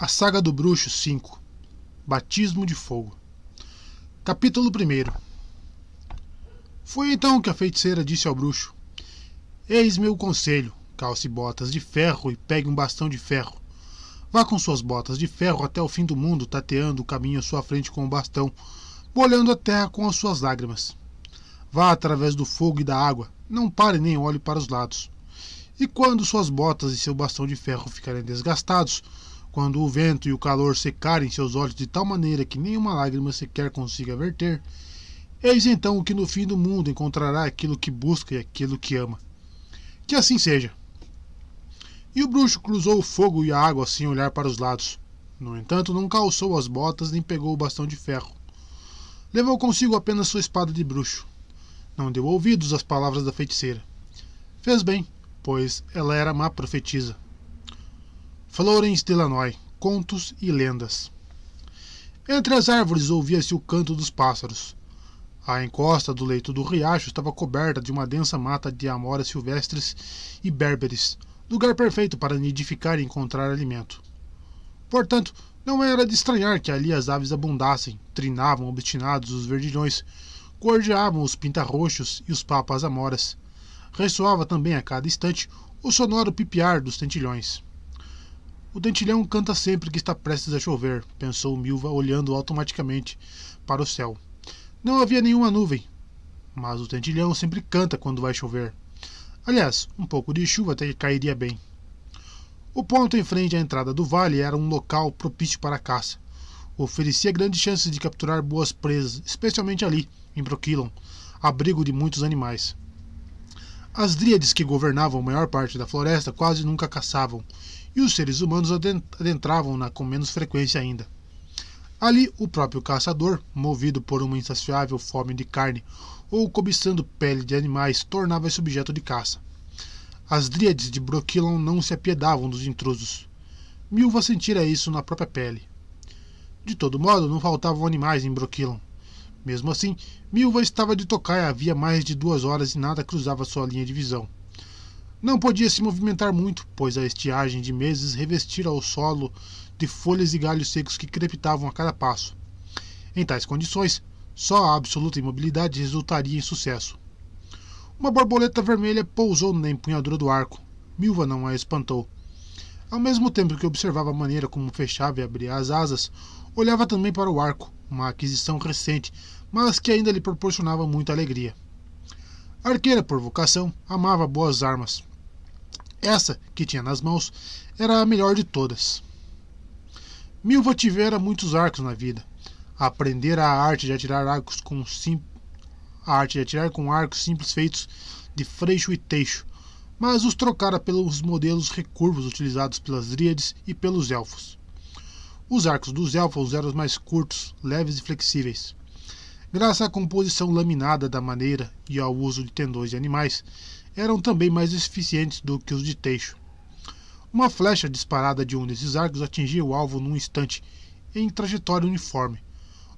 A Saga do Bruxo 5 Batismo de Fogo Capítulo 1 Foi então que a feiticeira disse ao bruxo: Eis meu conselho: calce botas de ferro e pegue um bastão de ferro. Vá com suas botas de ferro até o fim do mundo, tateando o caminho à sua frente com o bastão, molhando a terra com as suas lágrimas. Vá através do fogo e da água, não pare nem olhe para os lados. E quando suas botas e seu bastão de ferro ficarem desgastados, quando o vento e o calor secarem seus olhos de tal maneira que nenhuma lágrima sequer consiga verter, eis então que no fim do mundo encontrará aquilo que busca e aquilo que ama. Que assim seja. E o bruxo cruzou o fogo e a água sem olhar para os lados. No entanto, não calçou as botas nem pegou o bastão de ferro. Levou consigo apenas sua espada de bruxo. Não deu ouvidos às palavras da feiticeira. Fez bem, pois ela era má profetisa. Florence Delanoy, Contos e Lendas. Entre as árvores ouvia-se o canto dos pássaros. A encosta do leito do riacho estava coberta de uma densa mata de amoras silvestres e berberes, lugar perfeito para nidificar e encontrar alimento. Portanto, não era de estranhar que ali as aves abundassem, trinavam obstinados os verdilhões, gorjeavam os pintarroxos e os papas amoras. Ressoava também a cada instante o sonoro pipiar dos tentilhões. O dentilhão canta sempre que está prestes a chover, pensou Milva, olhando automaticamente para o céu. Não havia nenhuma nuvem, mas o dentilhão sempre canta quando vai chover. Aliás, um pouco de chuva até cairia bem. O ponto em frente à entrada do vale era um local propício para a caça. Oferecia grandes chances de capturar boas presas, especialmente ali, em Broquilon, abrigo de muitos animais. As dríades que governavam a maior parte da floresta quase nunca caçavam, e os seres humanos adentravam-na com menos frequência ainda. Ali, o próprio caçador, movido por uma insaciável fome de carne ou cobiçando pele de animais, tornava-se objeto de caça. As dríades de Broquilon não se apiedavam dos intrusos. Milva sentira isso na própria pele. De todo modo, não faltavam animais em Broquilon. Mesmo assim, Milva estava de tocaia havia mais de duas horas e nada cruzava sua linha de visão. Não podia se movimentar muito, pois a estiagem de meses revestira o solo de folhas e galhos secos que crepitavam a cada passo. Em tais condições, só a absoluta imobilidade resultaria em sucesso. Uma borboleta vermelha pousou na empunhadura do arco. Milva não a espantou. Ao mesmo tempo que observava a maneira como fechava e abria as asas, olhava também para o arco, uma aquisição recente, mas que ainda lhe proporcionava muita alegria. Arqueira por vocação, amava boas armas. Essa que tinha nas mãos era a melhor de todas. Milva tivera muitos arcos na vida. Aprendera a arte de atirar arcos com sim... a arte de atirar com arcos simples feitos de freixo e teixo, mas os trocara pelos modelos recurvos utilizados pelas dríades e pelos elfos. Os arcos dos elfos eram os mais curtos, leves e flexíveis. Graças à composição laminada da maneira e ao uso de tendões de animais, eram também mais eficientes do que os de teixo. Uma flecha disparada de um desses arcos atingia o alvo num instante, em trajetória uniforme,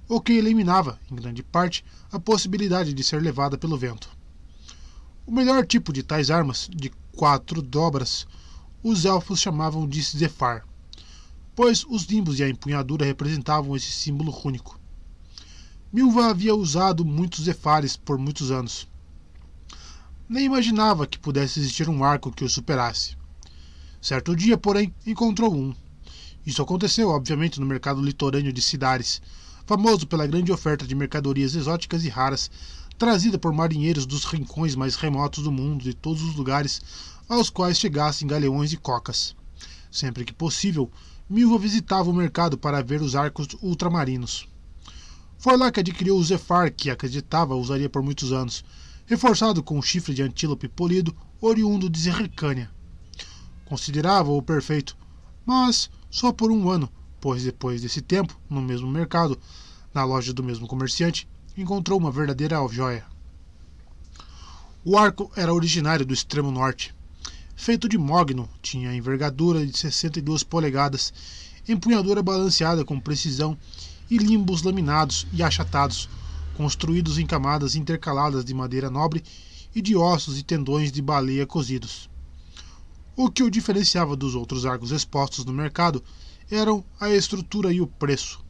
o que eliminava, em grande parte, a possibilidade de ser levada pelo vento. O melhor tipo de tais armas, de quatro dobras, os elfos chamavam de Zefar, pois os nimbos e a empunhadura representavam esse símbolo único. Milva havia usado muitos Zefares por muitos anos, nem imaginava que pudesse existir um arco que o superasse. Certo dia, porém, encontrou um. Isso aconteceu, obviamente, no mercado litorâneo de Cidares, famoso pela grande oferta de mercadorias exóticas e raras, trazida por marinheiros dos rincões mais remotos do mundo e todos os lugares aos quais chegassem galeões e cocas. Sempre que possível, Milva visitava o mercado para ver os arcos ultramarinos. Foi lá que adquiriu o Zefar, que acreditava usaria por muitos anos, reforçado com um chifre de antílope polido oriundo de Zerricânia. Considerava-o perfeito, mas só por um ano, pois depois desse tempo, no mesmo mercado, na loja do mesmo comerciante, encontrou uma verdadeira joia. O arco era originário do extremo norte. Feito de mogno, tinha envergadura de 62 polegadas, empunhadura balanceada com precisão e limbos laminados e achatados, construídos em camadas intercaladas de madeira nobre e de ossos e tendões de baleia cozidos. O que o diferenciava dos outros arcos expostos no mercado eram a estrutura e o preço.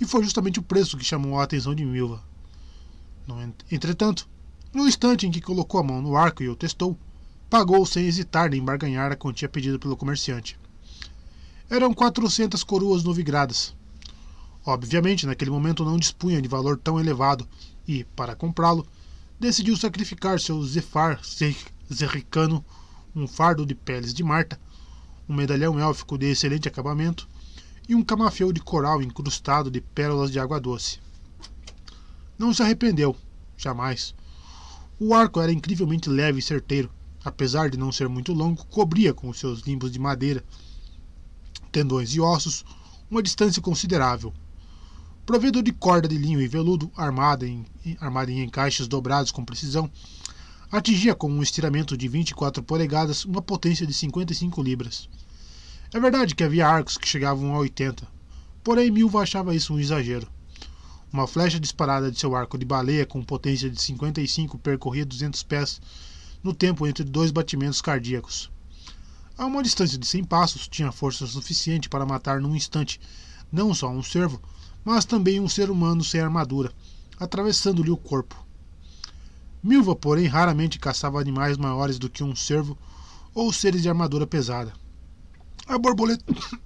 E foi justamente o preço que chamou a atenção de Milva. Entretanto, no instante em que colocou a mão no arco e o testou, pagou sem hesitar nem barganhar a quantia pedida pelo comerciante. Eram 400 coroas novigradas. Obviamente, naquele momento não dispunha de valor tão elevado e, para comprá-lo, decidiu sacrificar seu Zefar Zerricano, um fardo de peles de Marta, um medalhão élfico de excelente acabamento e um camafeu de coral incrustado de pérolas de água doce. Não se arrependeu, jamais. O arco era incrivelmente leve e certeiro, apesar de não ser muito longo, cobria com seus limbos de madeira, tendões e ossos uma distância considerável. Provido de corda de linho e veludo, armada em, armada em encaixes dobrados com precisão, atingia com um estiramento de 24 polegadas uma potência de 55 libras. É verdade que havia arcos que chegavam a 80, porém Milva achava isso um exagero. Uma flecha disparada de seu arco de baleia com potência de 55 percorria 200 pés no tempo entre dois batimentos cardíacos. A uma distância de 100 passos, tinha força suficiente para matar num instante não só um cervo, mas também um ser humano sem armadura, atravessando-lhe o corpo. Milva, porém, raramente caçava animais maiores do que um cervo ou seres de armadura pesada. A borboleta.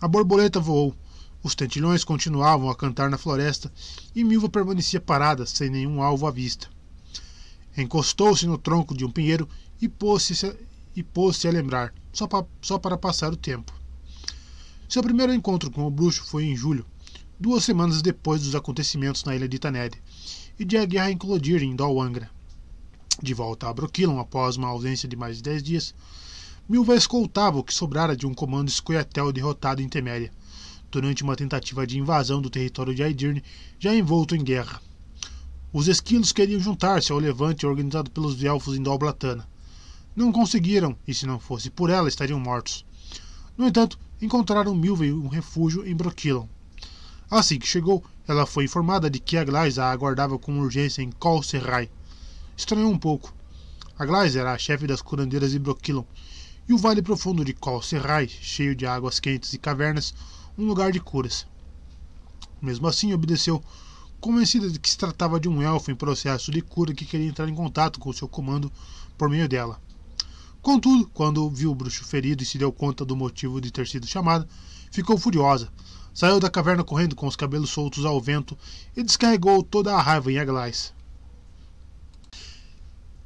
A borboleta voou. Os tentilhões continuavam a cantar na floresta e Milva permanecia parada, sem nenhum alvo à vista. Encostou-se no tronco de um pinheiro e pôs-se e pôs a lembrar, só, pa, só para passar o tempo. Seu primeiro encontro com o bruxo foi em julho, duas semanas depois dos acontecimentos na ilha de Taned, e de a guerra eclodir em Dolwangra. De volta a Broquilon após uma ausência de mais de dez dias, Milva escoltava o que sobrara de um comando escoiatel derrotado em Teméria, durante uma tentativa de invasão do território de Aidirne, já envolto em guerra. Os esquilos queriam juntar-se ao levante organizado pelos elfos em Dolblatana. Não conseguiram, e se não fosse por ela, estariam mortos. No entanto, encontraram Milva um refúgio em Broquilon. Assim que chegou, ela foi informada de que a Glais a aguardava com urgência em Col Serrai. Estranhou um pouco. A Glais era a chefe das curandeiras de Broquilon, e o vale profundo de Col Serrai, cheio de águas quentes e cavernas, um lugar de curas. Mesmo assim, obedeceu, convencida de que se tratava de um elfo em processo de cura que queria entrar em contato com seu comando por meio dela. Contudo, quando viu o bruxo ferido e se deu conta do motivo de ter sido chamada, ficou furiosa Saiu da caverna correndo com os cabelos soltos ao vento e descarregou toda a raiva em Aglais.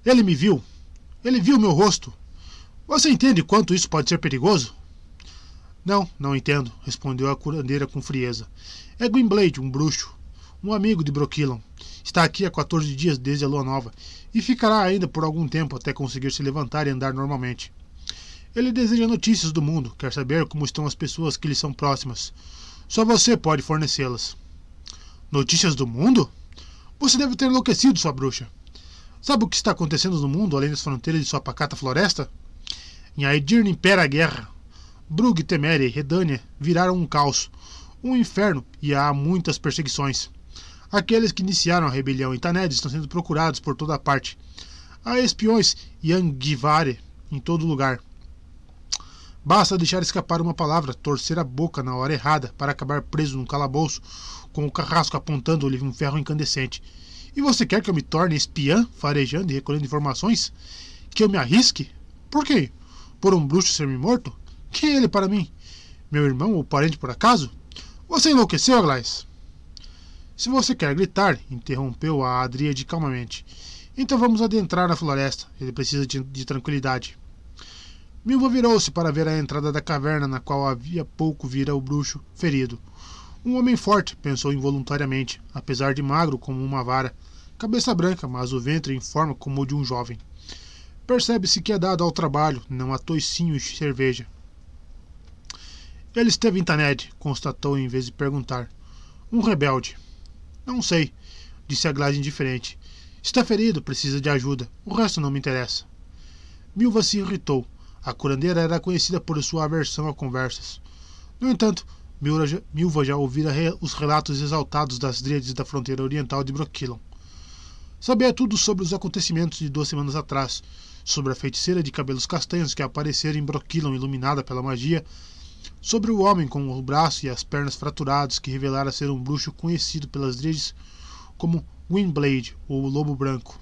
Ele me viu. Ele viu meu rosto. Você entende quanto isso pode ser perigoso? Não, não entendo, respondeu a curandeira com frieza. É Gwynblade, um bruxo, um amigo de Broquilon. Está aqui há 14 dias desde a lua nova e ficará ainda por algum tempo até conseguir se levantar e andar normalmente. Ele deseja notícias do mundo, quer saber como estão as pessoas que lhe são próximas. Só você pode fornecê-las. Notícias do mundo? Você deve ter enlouquecido, sua bruxa. Sabe o que está acontecendo no mundo além das fronteiras de sua pacata floresta? Em Aedirn impera a guerra. Brug, Teméria e Redânia viraram um caos, um inferno e há muitas perseguições. Aqueles que iniciaram a rebelião em Taned estão sendo procurados por toda parte. Há espiões e Angivare em todo lugar. Basta deixar escapar uma palavra, torcer a boca na hora errada para acabar preso num calabouço com o carrasco apontando-lhe um ferro incandescente. E você quer que eu me torne espiã, farejando e recolhendo informações? Que eu me arrisque? Por quê? Por um bruxo ser-me morto? Quem é ele para mim? Meu irmão ou parente por acaso? Você enlouqueceu, Aglais? Se você quer gritar, interrompeu a Adríade calmamente. Então vamos adentrar na floresta. Ele precisa de, de tranquilidade. Milva virou-se para ver a entrada da caverna na qual havia pouco vira o bruxo ferido. Um homem forte, pensou involuntariamente, apesar de magro como uma vara, cabeça branca, mas o ventre em forma como o de um jovem. Percebe-se que é dado ao trabalho, não a toicinho e cerveja. Ele esteve em Taned, constatou em vez de perguntar. Um rebelde. Não sei, disse a Glass indiferente. Está ferido, precisa de ajuda. O resto não me interessa. Milva se irritou. A curandeira era conhecida por sua aversão a conversas. No entanto, Milva já ouvira os relatos exaltados das dríades da fronteira oriental de Broquilon. Sabia tudo sobre os acontecimentos de duas semanas atrás, sobre a feiticeira de cabelos castanhos que aparecera em Broquilon iluminada pela magia, sobre o homem com o braço e as pernas fraturados que revelara ser um bruxo conhecido pelas dríades como Windblade ou Lobo Branco.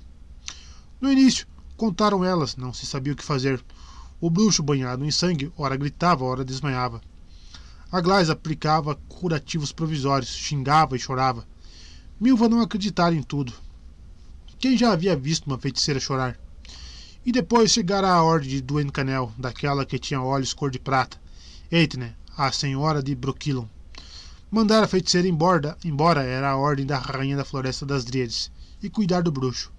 No início, contaram elas, não se sabia o que fazer. O bruxo, banhado em sangue, ora gritava, ora desmanhava. A Glais aplicava curativos provisórios, xingava e chorava. Milva não acreditara em tudo. Quem já havia visto uma feiticeira chorar? E depois chegara a ordem de Duen Canel, daquela que tinha olhos cor de prata. Eitne, a senhora de Broquilon. Mandar a feiticeira embora, embora era a ordem da rainha da floresta das Dríades, e cuidar do bruxo.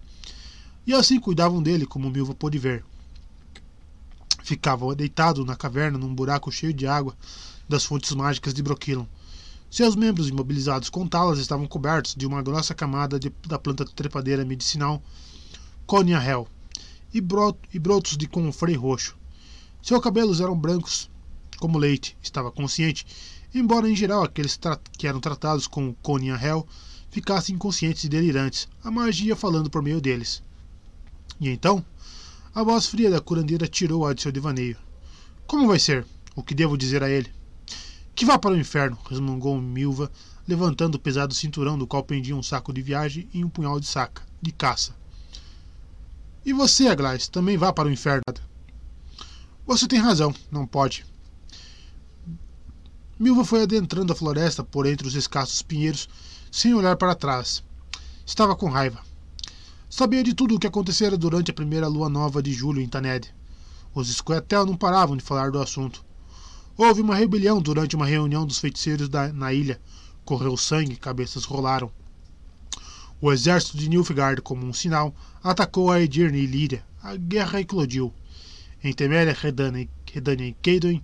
E assim cuidavam dele, como Milva pôde ver. Ficava deitado na caverna num buraco cheio de água das fontes mágicas de Broquilon. Seus membros imobilizados com talas estavam cobertos de uma grossa camada de, da planta trepadeira medicinal Conia Hell e, e brotos de confrei roxo. Seus cabelos eram brancos como leite, estava consciente, embora em geral aqueles que eram tratados com Conia Hell ficassem inconscientes e delirantes, a magia falando por meio deles. E então, a voz fria da curandeira tirou-a de seu devaneio. Como vai ser? O que devo dizer a ele? Que vá para o inferno, resmungou Milva, levantando o pesado cinturão do qual pendia um saco de viagem e um punhal de saca, de caça. E você, Aglais, também vá para o inferno. Você tem razão, não pode. Milva foi adentrando a floresta por entre os escassos pinheiros, sem olhar para trás. Estava com raiva. Sabia de tudo o que acontecera durante a primeira lua nova de julho em Taned. Os Squetel não paravam de falar do assunto. Houve uma rebelião durante uma reunião dos feiticeiros da, na ilha. Correu sangue, cabeças rolaram. O exército de Nilfgaard, como um sinal, atacou a Edirne e Líria. A guerra eclodiu. Em Teméria, Redânia e Keidon,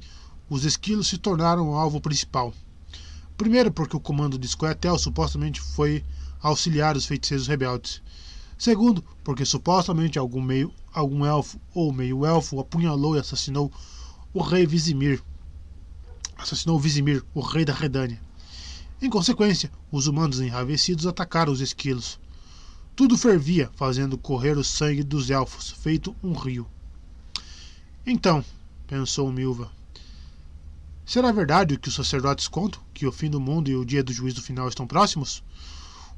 os esquilos se tornaram o alvo principal. Primeiro, porque o comando de Squetel supostamente foi auxiliar os feiticeiros rebeldes. Segundo, porque supostamente algum, meio, algum elfo ou meio-elfo apunhalou e assassinou o rei Vizimir, assassinou Vizimir, o rei da Redânia. Em consequência, os humanos enravecidos atacaram os esquilos. Tudo fervia, fazendo correr o sangue dos elfos, feito um rio. Então, pensou Milva, será verdade o que os sacerdotes contam, que o fim do mundo e o dia do juízo final estão próximos?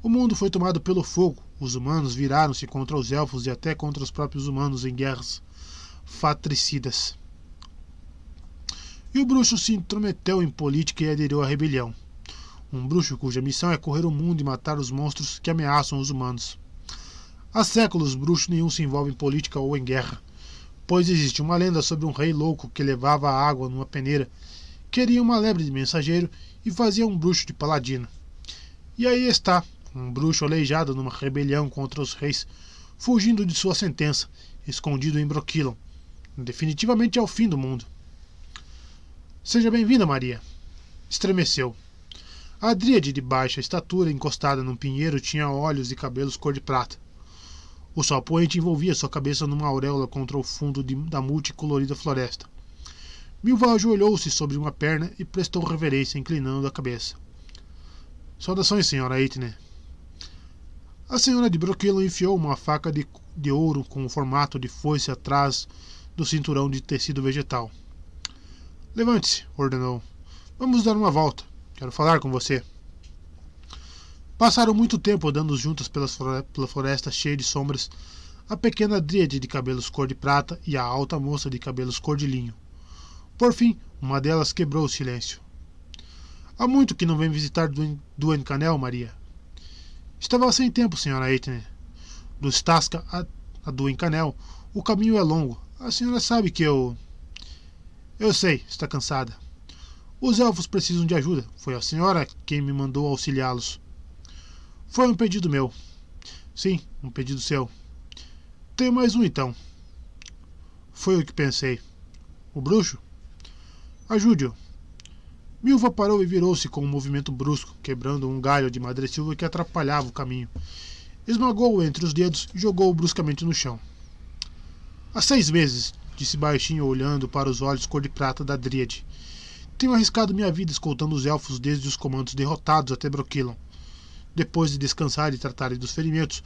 O mundo foi tomado pelo fogo, os humanos viraram-se contra os elfos e até contra os próprios humanos em guerras fratricidas. E o bruxo se intrometeu em política e aderiu à rebelião. Um bruxo cuja missão é correr o mundo e matar os monstros que ameaçam os humanos. Há séculos, bruxo nenhum se envolve em política ou em guerra, pois existe uma lenda sobre um rei louco que levava a água numa peneira, queria uma lebre de mensageiro e fazia um bruxo de paladino. E aí está, um bruxo aleijado numa rebelião contra os reis, fugindo de sua sentença, escondido em Broquilon. Definitivamente é o fim do mundo. Seja bem-vinda, Maria. Estremeceu. A dríade de baixa estatura, encostada num pinheiro, tinha olhos e cabelos cor de prata. O sol poente envolvia sua cabeça numa auréola contra o fundo de, da multicolorida floresta. Milva ajoelhou-se sobre uma perna e prestou reverência, inclinando a cabeça. Saudações, senhora Eitner. A senhora de Broquilo enfiou uma faca de, de ouro com o formato de foice atrás do cinturão de tecido vegetal. Levante-se, ordenou. Vamos dar uma volta. Quero falar com você. Passaram muito tempo andando juntas pela floresta cheia de sombras, a pequena dríade de cabelos cor de prata e a alta moça de cabelos cor de linho. Por fim, uma delas quebrou o silêncio. Há muito que não vem visitar Duen Canel, Maria. Estava sem tempo, senhora Eitner. Do Stasca a, a Duen Canel, o caminho é longo. A senhora sabe que eu. Eu sei, está cansada. Os elfos precisam de ajuda. Foi a senhora quem me mandou auxiliá-los. Foi um pedido meu. Sim, um pedido seu. Tenho mais um então. Foi o que pensei. O bruxo? Ajude-o. Milva parou e virou-se com um movimento brusco, quebrando um galho de madressilva que atrapalhava o caminho. Esmagou-o entre os dedos e jogou-o bruscamente no chão. Há seis meses, disse baixinho, olhando para os olhos cor de prata da Dríade. Tenho arriscado minha vida escoltando os elfos desde os comandos derrotados até Broquilon. Depois de descansar e tratarem dos ferimentos,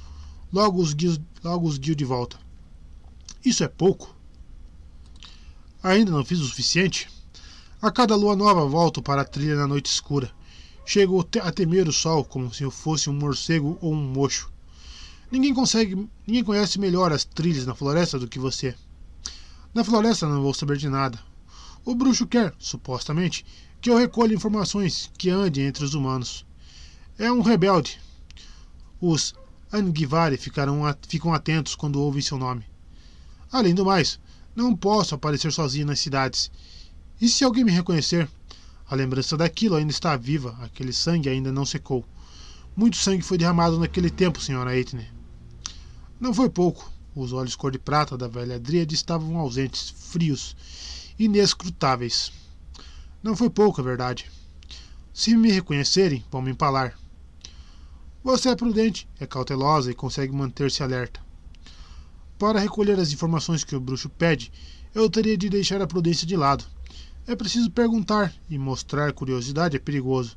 logo os, guio, logo os guio de volta. Isso é pouco? Ainda não fiz o suficiente? A cada lua nova volto para a trilha na noite escura. Chego a temer o sol como se eu fosse um morcego ou um mocho. Ninguém consegue, ninguém conhece melhor as trilhas na floresta do que você. Na floresta não vou saber de nada. O bruxo quer, supostamente, que eu recolha informações que ande entre os humanos. É um rebelde. Os Angivari ficarão, ficam atentos quando ouvem seu nome. Além do mais, não posso aparecer sozinho nas cidades. E se alguém me reconhecer? A lembrança daquilo ainda está viva, aquele sangue ainda não secou. Muito sangue foi derramado naquele tempo, senhora Eitner. Não foi pouco. Os olhos cor de prata da velha Dríade estavam ausentes, frios, inescrutáveis. Não foi pouco, é verdade. Se me reconhecerem, vão me empalar. Você é prudente, é cautelosa e consegue manter-se alerta. Para recolher as informações que o bruxo pede, eu teria de deixar a prudência de lado. É preciso perguntar e mostrar curiosidade é perigoso.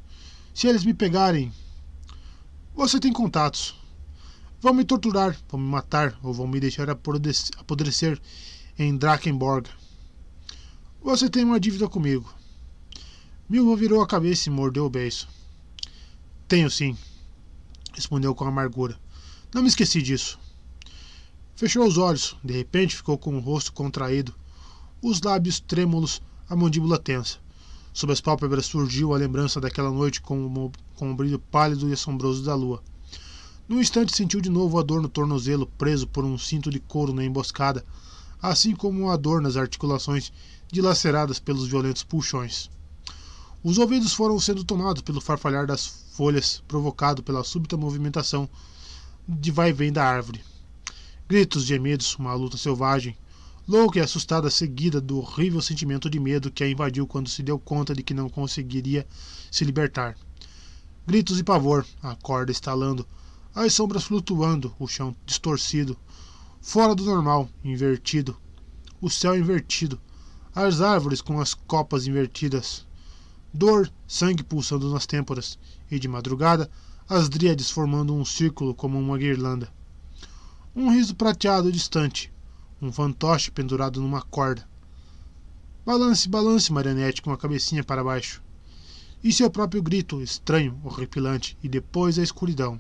Se eles me pegarem. Você tem contatos. Vão me torturar, vão me matar ou vão me deixar apodrecer em Drakenborg. Você tem uma dívida comigo. Milva virou a cabeça e mordeu o beiço. Tenho sim, respondeu com amargura. Não me esqueci disso. Fechou os olhos. De repente ficou com o rosto contraído, os lábios trêmulos, a mandíbula tensa. Sob as pálpebras surgiu a lembrança daquela noite com o, com o brilho pálido e assombroso da lua. Num instante sentiu de novo a dor no tornozelo, preso por um cinto de couro na emboscada, assim como a dor nas articulações dilaceradas pelos violentos puxões. Os ouvidos foram sendo tomados pelo farfalhar das folhas provocado pela súbita movimentação de vai e vem da árvore. Gritos, gemidos, uma luta selvagem, louca e assustada, seguida do horrível sentimento de medo que a invadiu quando se deu conta de que não conseguiria se libertar. Gritos e pavor, a corda estalando, as sombras flutuando, o chão distorcido, fora do normal, invertido, o céu invertido, as árvores com as copas invertidas, dor, sangue pulsando nas têmporas, e de madrugada, as dríades formando um círculo como uma guirlanda. Um riso prateado distante, um fantoche pendurado numa corda. Balance, balance, Marianete, com a cabecinha para baixo. E seu próprio grito, estranho, horripilante, e depois a escuridão.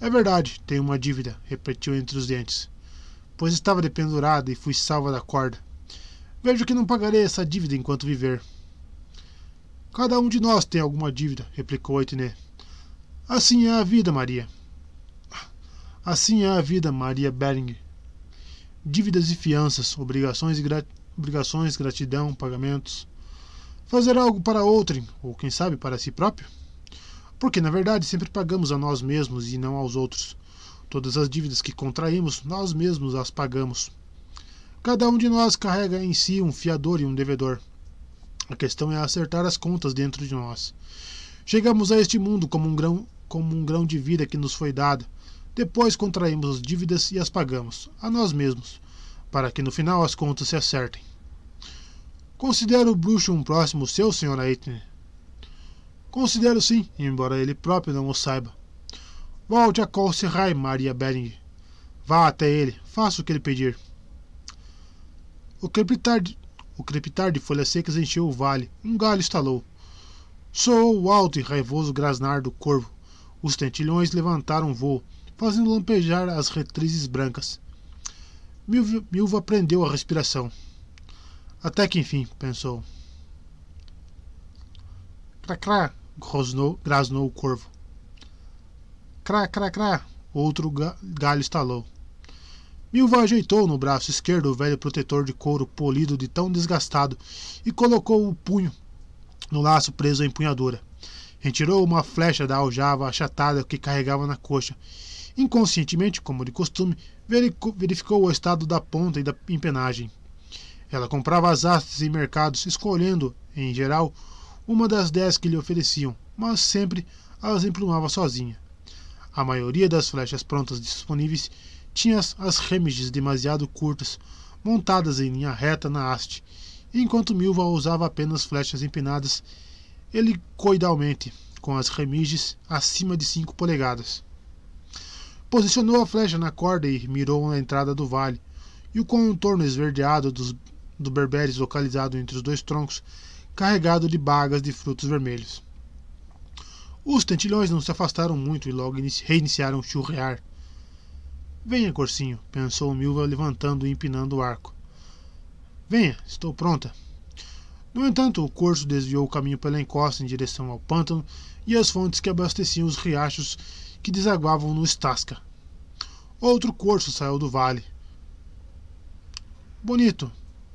É verdade, tenho uma dívida, repetiu entre os dentes. Pois estava dependurada e fui salva da corda. Vejo que não pagarei essa dívida enquanto viver. Cada um de nós tem alguma dívida, replicou Etné. Assim é a vida, Maria. Assim é a vida, Maria Bering. Dívidas e fianças, obrigações e gra... obrigações, gratidão, pagamentos. Fazer algo para outrem, ou quem sabe para si próprio? Porque, na verdade, sempre pagamos a nós mesmos e não aos outros. Todas as dívidas que contraímos, nós mesmos as pagamos. Cada um de nós carrega em si um fiador e um devedor. A questão é acertar as contas dentro de nós. Chegamos a este mundo como um grão, como um grão de vida que nos foi dado depois contraímos as dívidas e as pagamos, a nós mesmos, para que no final as contas se acertem. Considera o bruxo um próximo seu, Sr. Aitner? Considero sim, embora ele próprio não o saiba. Volte a Colserai, Maria Bering. Vá até ele, faça o que ele pedir. O crepitar, de, o crepitar de folhas secas encheu o vale. Um galho estalou. Soou o alto e raivoso grasnar do corvo. Os tentilhões levantaram voo fazendo lampejar as retrizes brancas. Milva, prendeu a respiração. Até que enfim, pensou. Crá, crá, rosnou, grasnou o corvo. Crá, crá, crá, outro galho estalou. Milva ajeitou no braço esquerdo o velho protetor de couro polido de tão desgastado e colocou o punho no laço preso à empunhadura. Retirou uma flecha da aljava achatada que carregava na coxa Inconscientemente, como de costume, verificou o estado da ponta e da empenagem. Ela comprava as hastes em mercados, escolhendo, em geral, uma das dez que lhe ofereciam, mas sempre as emplumava sozinha. A maioria das flechas prontas disponíveis tinha as remiges demasiado curtas, montadas em linha reta na haste, enquanto Milva usava apenas flechas empenadas helicoidalmente, com as remiges acima de cinco polegadas. Posicionou a flecha na corda e mirou na entrada do vale, e o contorno esverdeado dos, do berberes localizado entre os dois troncos, carregado de bagas de frutos vermelhos. Os tentilhões não se afastaram muito e logo reiniciaram o churrear. Venha, Corcinho, pensou Milva levantando e empinando o arco. Venha, estou pronta. No entanto, o corso desviou o caminho pela encosta em direção ao pântano e às fontes que abasteciam os riachos que desaguavam no Estasca. Outro corso saiu do vale. Bonito.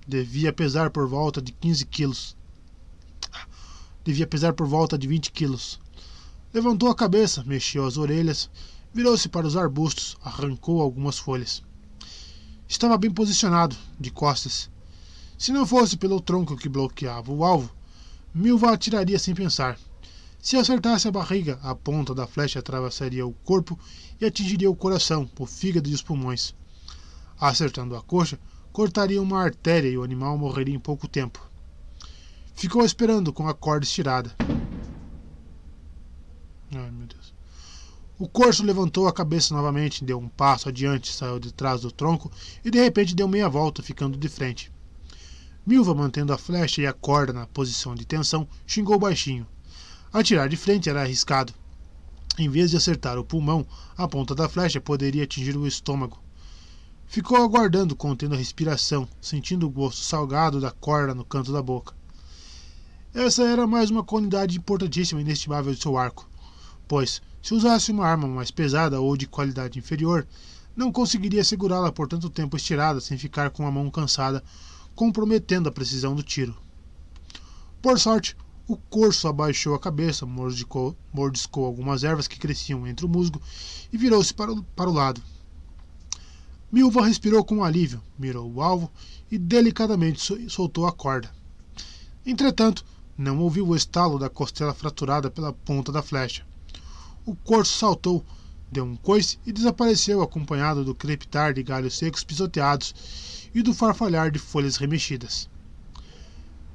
Devia pesar por volta de 15 quilos. Devia pesar por volta de 20 quilos. Levantou a cabeça, mexeu as orelhas, virou-se para os arbustos, arrancou algumas folhas. Estava bem posicionado, de costas. Se não fosse pelo tronco que bloqueava o alvo, Milva atiraria sem pensar. Se acertasse a barriga, a ponta da flecha atravessaria o corpo e atingiria o coração, o fígado e os pulmões. Acertando a coxa, cortaria uma artéria e o animal morreria em pouco tempo. Ficou esperando com a corda estirada. Ai, meu Deus. O corso levantou a cabeça novamente, deu um passo adiante, saiu de trás do tronco e de repente deu meia volta, ficando de frente. Milva, mantendo a flecha e a corda na posição de tensão, xingou baixinho. Atirar de frente era arriscado. Em vez de acertar o pulmão, a ponta da flecha poderia atingir o estômago. Ficou aguardando, contendo a respiração, sentindo o gosto salgado da corda no canto da boca. Essa era mais uma qualidade importantíssima e inestimável de seu arco, pois, se usasse uma arma mais pesada ou de qualidade inferior, não conseguiria segurá-la por tanto tempo estirada sem ficar com a mão cansada, comprometendo a precisão do tiro. Por sorte, o corso abaixou a cabeça, mordiscou, mordiscou algumas ervas que cresciam entre o musgo e virou-se para, o, para o lado. Milva respirou com alívio, mirou o alvo e delicadamente soltou a corda. Entretanto, não ouviu o estalo da costela fraturada pela ponta da flecha. O corso saltou, deu um coice e desapareceu, acompanhado do crepitar de galhos secos pisoteados e do farfalhar de folhas remexidas.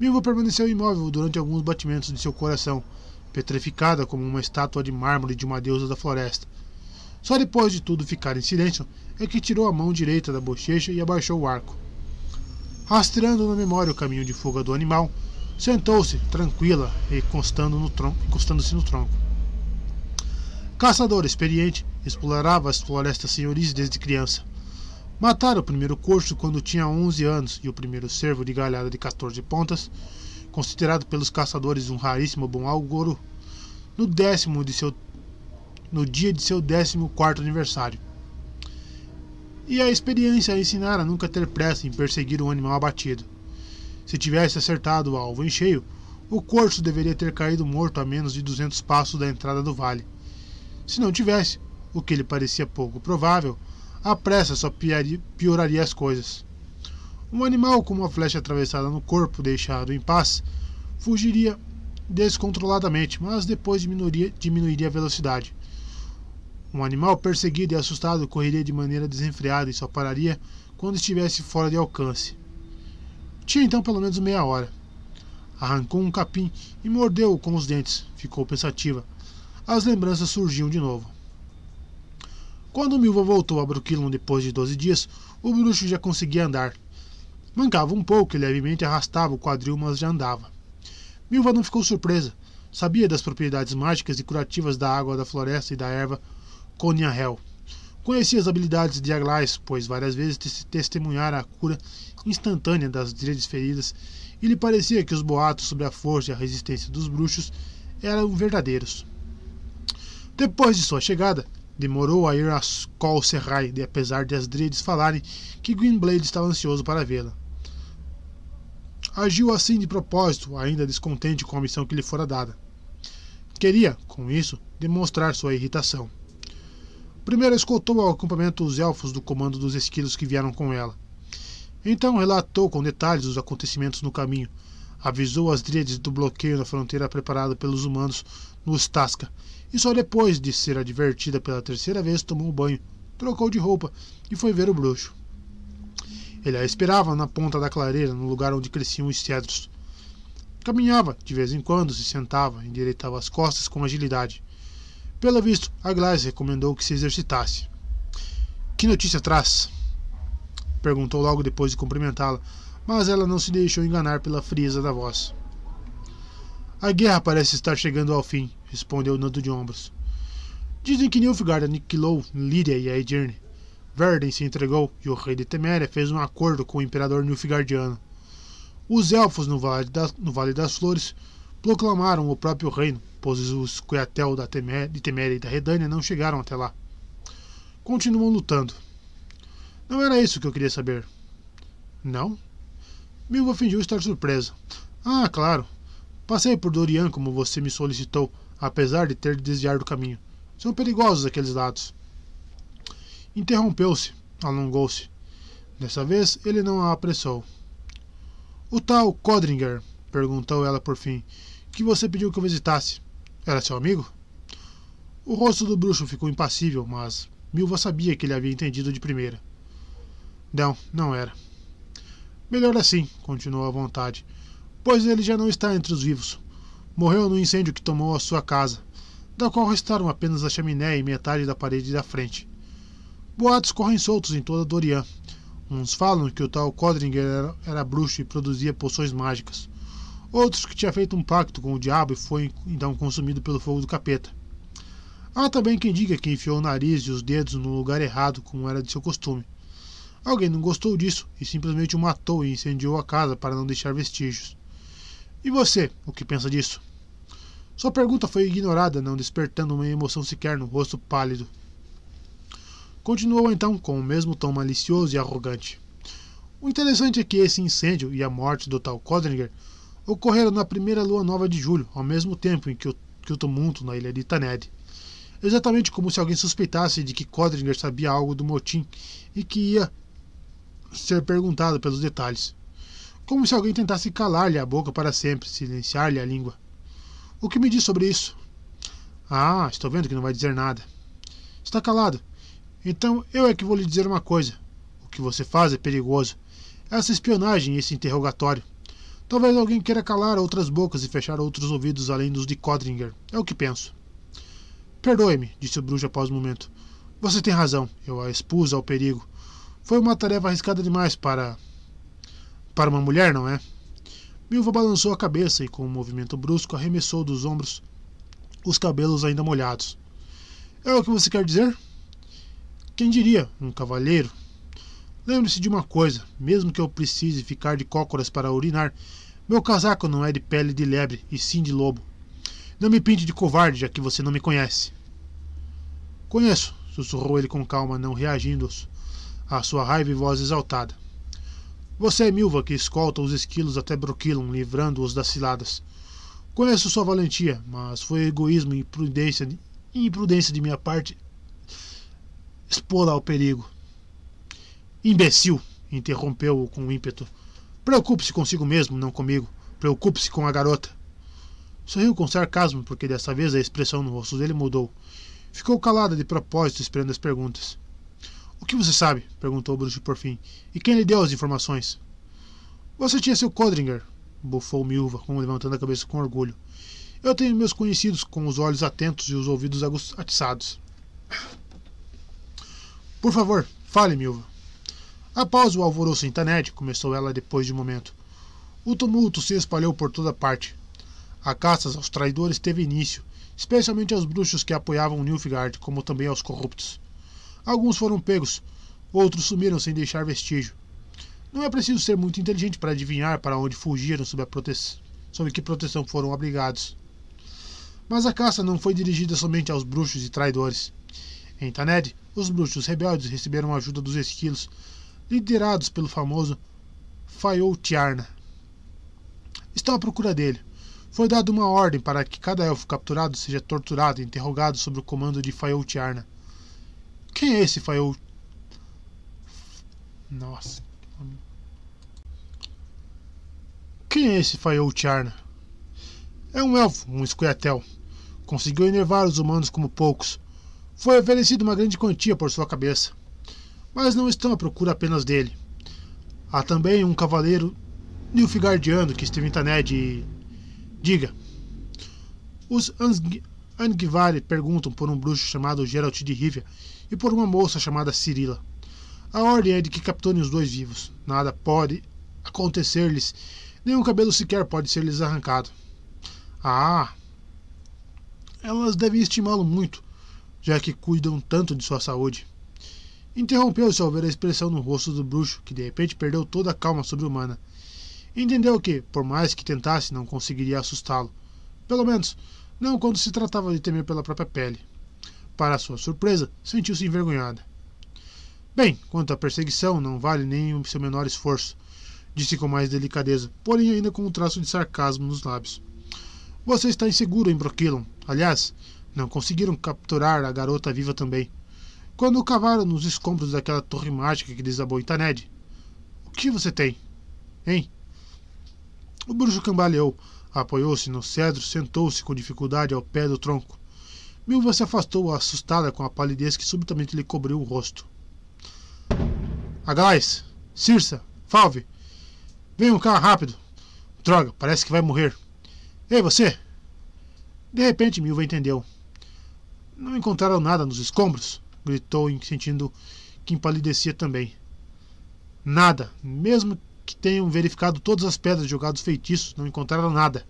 Milva permaneceu imóvel durante alguns batimentos de seu coração, petrificada como uma estátua de mármore de uma deusa da floresta. Só depois de tudo ficar em silêncio é que tirou a mão direita da bochecha e abaixou o arco. Rastreando na memória o caminho de fuga do animal, sentou-se, tranquila, encostando-se no tronco. Caçador experiente, explorava as florestas senhoris desde criança. Mataram o primeiro corso quando tinha 11 anos e o primeiro cervo de galhada de 14 pontas, considerado pelos caçadores um raríssimo bom algoro, no décimo de seu no dia de seu 14 aniversário. E a experiência ensinara a nunca ter pressa em perseguir um animal abatido. Se tivesse acertado o alvo em cheio, o corso deveria ter caído morto a menos de 200 passos da entrada do vale. Se não tivesse, o que lhe parecia pouco provável, a pressa só pioraria as coisas. Um animal com uma flecha atravessada no corpo, deixado em paz, fugiria descontroladamente, mas depois diminuiria, diminuiria a velocidade. Um animal perseguido e assustado correria de maneira desenfreada e só pararia quando estivesse fora de alcance. Tinha então pelo menos meia hora. Arrancou um capim e mordeu-o com os dentes. Ficou pensativa. As lembranças surgiam de novo. Quando Milva voltou a Brooklyn depois de 12 dias, o bruxo já conseguia andar. Mancava um pouco e levemente arrastava o quadril, mas já andava. Milva não ficou surpresa. Sabia das propriedades mágicas e curativas da água da floresta e da erva Coniahel. Conhecia as habilidades de Aglais, pois várias vezes testemunhara a cura instantânea das dríades feridas, e lhe parecia que os boatos sobre a força e a resistência dos bruxos eram verdadeiros. Depois de sua chegada, Demorou a ir a Col Serrai, apesar de as Dríades falarem que Gwynblade estava ansioso para vê-la. Agiu assim de propósito, ainda descontente com a missão que lhe fora dada. Queria, com isso, demonstrar sua irritação. Primeiro escoltou ao acampamento os elfos do comando dos esquilos que vieram com ela. Então relatou com detalhes os acontecimentos no caminho, avisou as dríades do bloqueio na fronteira preparado pelos humanos no Stasca e só depois de ser advertida pela terceira vez tomou banho, trocou de roupa e foi ver o bruxo. Ele a esperava na ponta da clareira, no lugar onde cresciam os cedros. Caminhava, de vez em quando se sentava, endireitava as costas com agilidade. Pelo visto, a Glass recomendou que se exercitasse. Que notícia traz? perguntou logo depois de cumprimentá-la, mas ela não se deixou enganar pela frieza da voz. A guerra parece estar chegando ao fim, respondeu Nando de ombros. Dizem que Nilfgaard aniquilou Líria e Aedirne. Verden se entregou e o rei de Teméria fez um acordo com o imperador Nilfgaardiano. Os elfos no Vale, das, no vale das Flores proclamaram o próprio reino, pois os Coetel da de Teméria e da Redânia não chegaram até lá. Continuam lutando. Não era isso que eu queria saber. Não? Milva fingiu estar surpresa. Ah, claro. Passei por Dorian como você me solicitou, apesar de ter de desviar do caminho. São perigosos aqueles lados. Interrompeu-se, alongou-se. Dessa vez ele não a apressou. O tal Codringer, perguntou ela por fim, que você pediu que eu visitasse. Era seu amigo? O rosto do bruxo ficou impassível, mas Milva sabia que ele havia entendido de primeira. Não, não era. Melhor assim, continuou à vontade, pois ele já não está entre os vivos. Morreu no incêndio que tomou a sua casa, da qual restaram apenas a chaminé e metade da parede da frente. Boatos correm soltos em toda Dorian. Uns falam que o tal Codringer era, era bruxo e produzia poções mágicas. Outros que tinha feito um pacto com o diabo e foi então consumido pelo fogo do capeta. Há também quem diga que enfiou o nariz e os dedos no lugar errado, como era de seu costume. Alguém não gostou disso e simplesmente o matou e incendiou a casa para não deixar vestígios. E você, o que pensa disso? Sua pergunta foi ignorada, não despertando uma emoção sequer no rosto pálido. Continuou então com o mesmo tom malicioso e arrogante. O interessante é que esse incêndio e a morte do tal Codringer ocorreram na primeira lua nova de julho, ao mesmo tempo em que o, que o tumulto na ilha de Taned. Exatamente como se alguém suspeitasse de que Codringer sabia algo do motim e que ia ser perguntado pelos detalhes. Como se alguém tentasse calar-lhe a boca para sempre, silenciar-lhe a língua. O que me diz sobre isso? Ah, estou vendo que não vai dizer nada. Está calado. Então eu é que vou lhe dizer uma coisa. O que você faz é perigoso. Essa espionagem esse interrogatório. Talvez alguém queira calar outras bocas e fechar outros ouvidos além dos de Codringer. É o que penso. Perdoe-me, disse o bruxo após um momento. Você tem razão. Eu a expus ao perigo. Foi uma tarefa arriscada demais para. para uma mulher, não é? Milva balançou a cabeça e, com um movimento brusco, arremessou dos ombros os cabelos ainda molhados. É o que você quer dizer? Quem diria? Um cavalheiro? Lembre-se de uma coisa: mesmo que eu precise ficar de cócoras para urinar, meu casaco não é de pele de lebre, e sim de lobo. Não me pinte de covarde, já que você não me conhece. Conheço, sussurrou ele com calma, não reagindo à sua raiva e voz exaltada. Você é Milva que escolta os esquilos até Broquilon, livrando-os das ciladas. Conheço sua valentia, mas foi egoísmo e imprudência, imprudência de minha parte expô-la ao perigo. Imbecil! interrompeu-o com ímpeto. Preocupe-se consigo mesmo, não comigo. Preocupe-se com a garota. Sorriu com sarcasmo, porque dessa vez a expressão no rosto dele mudou. Ficou calada de propósito, esperando as perguntas. O que você sabe? perguntou o bruxo por fim. E quem lhe deu as informações? Você tinha seu Codringer, bufou Milva, levantando a cabeça com orgulho. Eu tenho meus conhecidos com os olhos atentos e os ouvidos atiçados. Por favor, fale, Milva. Após o alvoroço Taned, começou ela depois de um momento. O tumulto se espalhou por toda parte. A caça aos traidores teve início, especialmente aos bruxos que apoiavam Nilfgaard, como também aos corruptos. Alguns foram pegos, outros sumiram sem deixar vestígio. Não é preciso ser muito inteligente para adivinhar para onde fugiram sob, prote... sob que proteção foram abrigados. Mas a caça não foi dirigida somente aos bruxos e traidores. Em Taned, os bruxos rebeldes receberam a ajuda dos esquilos, liderados pelo famoso Fayol Tiarna. Estão à procura dele. Foi dada uma ordem para que cada elfo capturado seja torturado e interrogado sob o comando de Fayol Tiarna. Quem é esse Fael? Nossa. Quem é esse Fael Tiarna? É um elfo, um escuetel. Conseguiu enervar os humanos como poucos. Foi oferecido uma grande quantia por sua cabeça. Mas não estão à procura apenas dele. Há também um cavaleiro Nilfgaardiano que esteve em Taned e. Diga. Os Angvari perguntam por um bruxo chamado Geralt de Rivia e por uma moça chamada Cirila. A ordem é de que capturem os dois vivos. Nada pode acontecer-lhes, nenhum cabelo sequer pode ser-lhes arrancado. Ah! Elas devem estimá-lo muito, já que cuidam tanto de sua saúde. Interrompeu-se ao ver a expressão no rosto do bruxo, que de repente perdeu toda a calma sobre-humana. Entendeu que, por mais que tentasse, não conseguiria assustá-lo. Pelo menos, não quando se tratava de temer pela própria pele. Para sua surpresa, sentiu-se envergonhada. Bem, quanto à perseguição, não vale nem o seu menor esforço, disse com mais delicadeza, porém ainda com um traço de sarcasmo nos lábios. Você está inseguro em Broquilon. Aliás, não conseguiram capturar a garota viva também. Quando cavaram nos escombros daquela torre mágica que desabou Taned. O que você tem? Hein? O bruxo cambaleou, apoiou-se no cedro, sentou-se com dificuldade ao pé do tronco. Milva se afastou, assustada com a palidez que subitamente lhe cobriu o rosto. Agalais! Circe! Falve! Venham cá, rápido! Droga, parece que vai morrer. Ei, você! De repente, Milva entendeu. Não encontraram nada nos escombros? gritou, sentindo que empalidecia também. Nada, mesmo que tenham verificado todas as pedras jogados feitiços, não encontraram nada.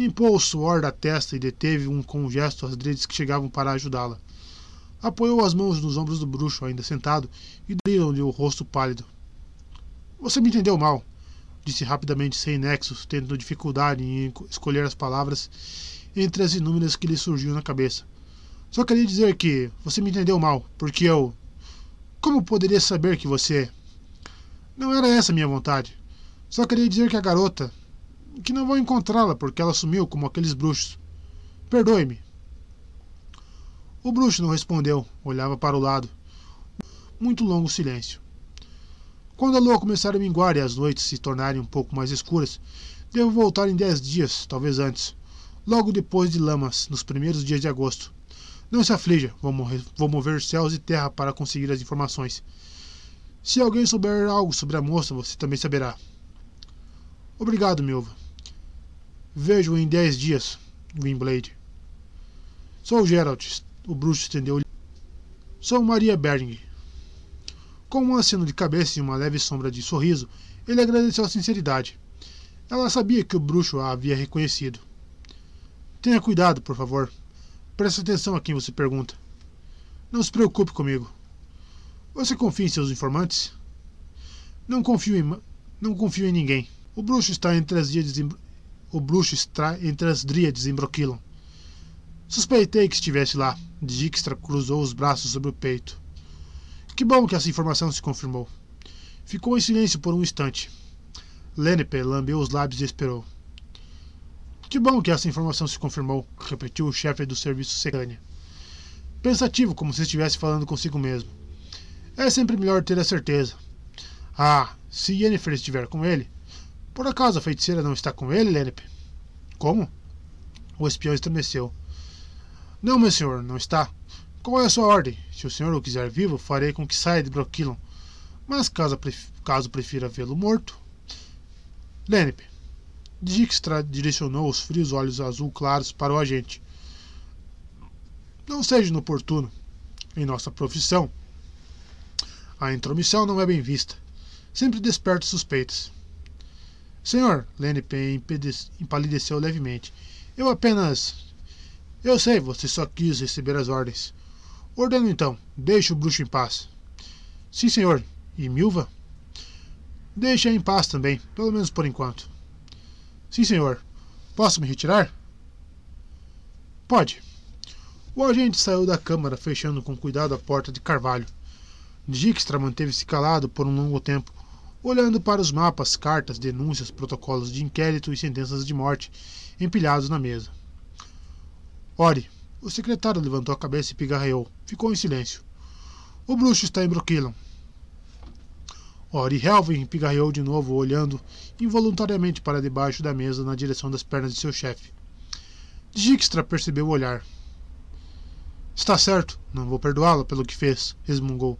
Limpou o suor da testa e deteve um com um gesto as dreads que chegavam para ajudá-la. Apoiou as mãos nos ombros do bruxo, ainda sentado, e deu-lhe o rosto pálido. Você me entendeu mal, disse rapidamente, sem nexos, tendo dificuldade em escolher as palavras entre as inúmeras que lhe surgiam na cabeça. Só queria dizer que você me entendeu mal, porque eu. Como poderia saber que você. Não era essa a minha vontade. Só queria dizer que a garota. Que não vou encontrá-la porque ela sumiu como aqueles bruxos. Perdoe-me. O bruxo não respondeu, olhava para o lado. Muito longo silêncio. Quando a lua começar a minguar e as noites se tornarem um pouco mais escuras, devo voltar em dez dias, talvez antes, logo depois de Lamas, nos primeiros dias de agosto. Não se aflija, vou, morrer, vou mover céus e terra para conseguir as informações. Se alguém souber algo sobre a moça, você também saberá. Obrigado, Milva. Vejo em dez dias, Wimblade. Sou Geralt, o bruxo estendeu. Sou Maria Bering. Com um aceno de cabeça e uma leve sombra de sorriso, ele agradeceu a sinceridade. Ela sabia que o bruxo a havia reconhecido. Tenha cuidado, por favor. Preste atenção a quem você pergunta. Não se preocupe comigo. Você confia em seus informantes? Não confio em, não confio em ninguém. O bruxo está entre as o bruxo entre as dríades em Broquilon. Suspeitei que estivesse lá. Dijkstra cruzou os braços sobre o peito. Que bom que essa informação se confirmou. Ficou em silêncio por um instante. Lenepe lambeu os lábios e esperou. Que bom que essa informação se confirmou, repetiu o chefe do serviço Secânia. Pensativo, como se estivesse falando consigo mesmo. É sempre melhor ter a certeza. Ah, se Yennefer estiver com ele. Por acaso a feiticeira não está com ele, Lenepe? Como? O espião estremeceu. Não, meu senhor, não está. Qual é a sua ordem? Se o senhor o quiser vivo, farei com que saia de Broquilon. Mas caso, caso prefira vê-lo morto. Lenepe, Dijkstra direcionou os frios olhos azul claros para o agente. Não seja inoportuno. Em nossa profissão, a intromissão não é bem vista. Sempre desperta suspeitas. Senhor, Lenepe empalideceu levemente. Eu apenas. Eu sei, você só quis receber as ordens. Ordeno então, deixe o bruxo em paz. Sim, senhor. E Milva? Deixe-a em paz também, pelo menos por enquanto. Sim, senhor. Posso me retirar? Pode. O agente saiu da câmara, fechando com cuidado a porta de carvalho. Dijkstra manteve-se calado por um longo tempo, olhando para os mapas, cartas, denúncias, protocolos de inquérito e sentenças de morte empilhados na mesa. Ore. O secretário levantou a cabeça e pigarreou. Ficou em silêncio. O bruxo está em Broquilon. Ori Helvin pigarreou de novo, olhando involuntariamente para debaixo da mesa na direção das pernas de seu chefe. Dijkstra percebeu o olhar. Está certo, não vou perdoá-lo pelo que fez, resmungou.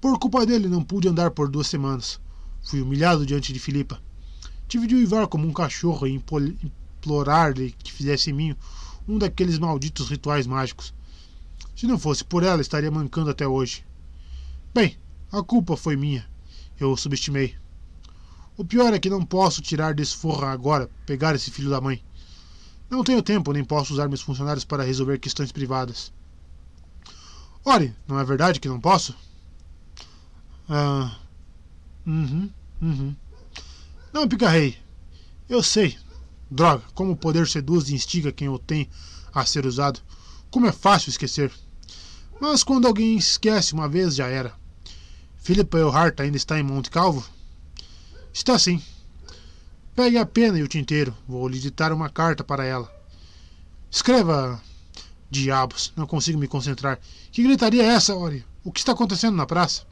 Por culpa dele não pude andar por duas semanas. Fui humilhado diante de Filipa. Tive de uivar como um cachorro e implorar-lhe que fizesse em mim um daqueles malditos rituais mágicos. Se não fosse por ela, estaria mancando até hoje. Bem, a culpa foi minha. Eu o subestimei. O pior é que não posso tirar desse forra agora, pegar esse filho da mãe. Não tenho tempo, nem posso usar meus funcionários para resolver questões privadas. Ore, não é verdade que não posso? Ah. Uhum, uhum. Não picarrei. Eu sei. Droga, como o poder seduz e instiga quem o tem a ser usado. Como é fácil esquecer. Mas quando alguém esquece uma vez, já era. Philip Earhart ainda está em Monte Calvo? Está sim. Pegue a pena e o tinteiro. Vou lhe ditar uma carta para ela. Escreva. Diabos, não consigo me concentrar. Que gritaria é essa, Ori? O que está acontecendo na praça?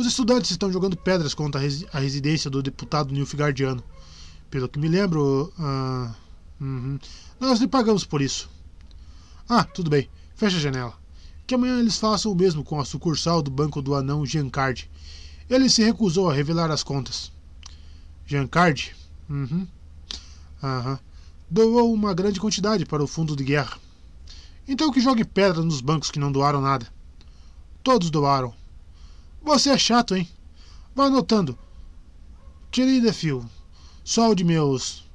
Os estudantes estão jogando pedras contra a residência do deputado Nilfgaardiano. Pelo que me lembro. Uh, uhum, nós lhe pagamos por isso. Ah, tudo bem. Fecha a janela. Que amanhã eles façam o mesmo com a sucursal do banco do anão Giancardi. Ele se recusou a revelar as contas. Giancardi? Uhum. Aham. Doou uma grande quantidade para o fundo de guerra. Então que jogue pedra nos bancos que não doaram nada. Todos doaram. Você é chato, hein? Vá anotando. Querida Phil, só o de meus.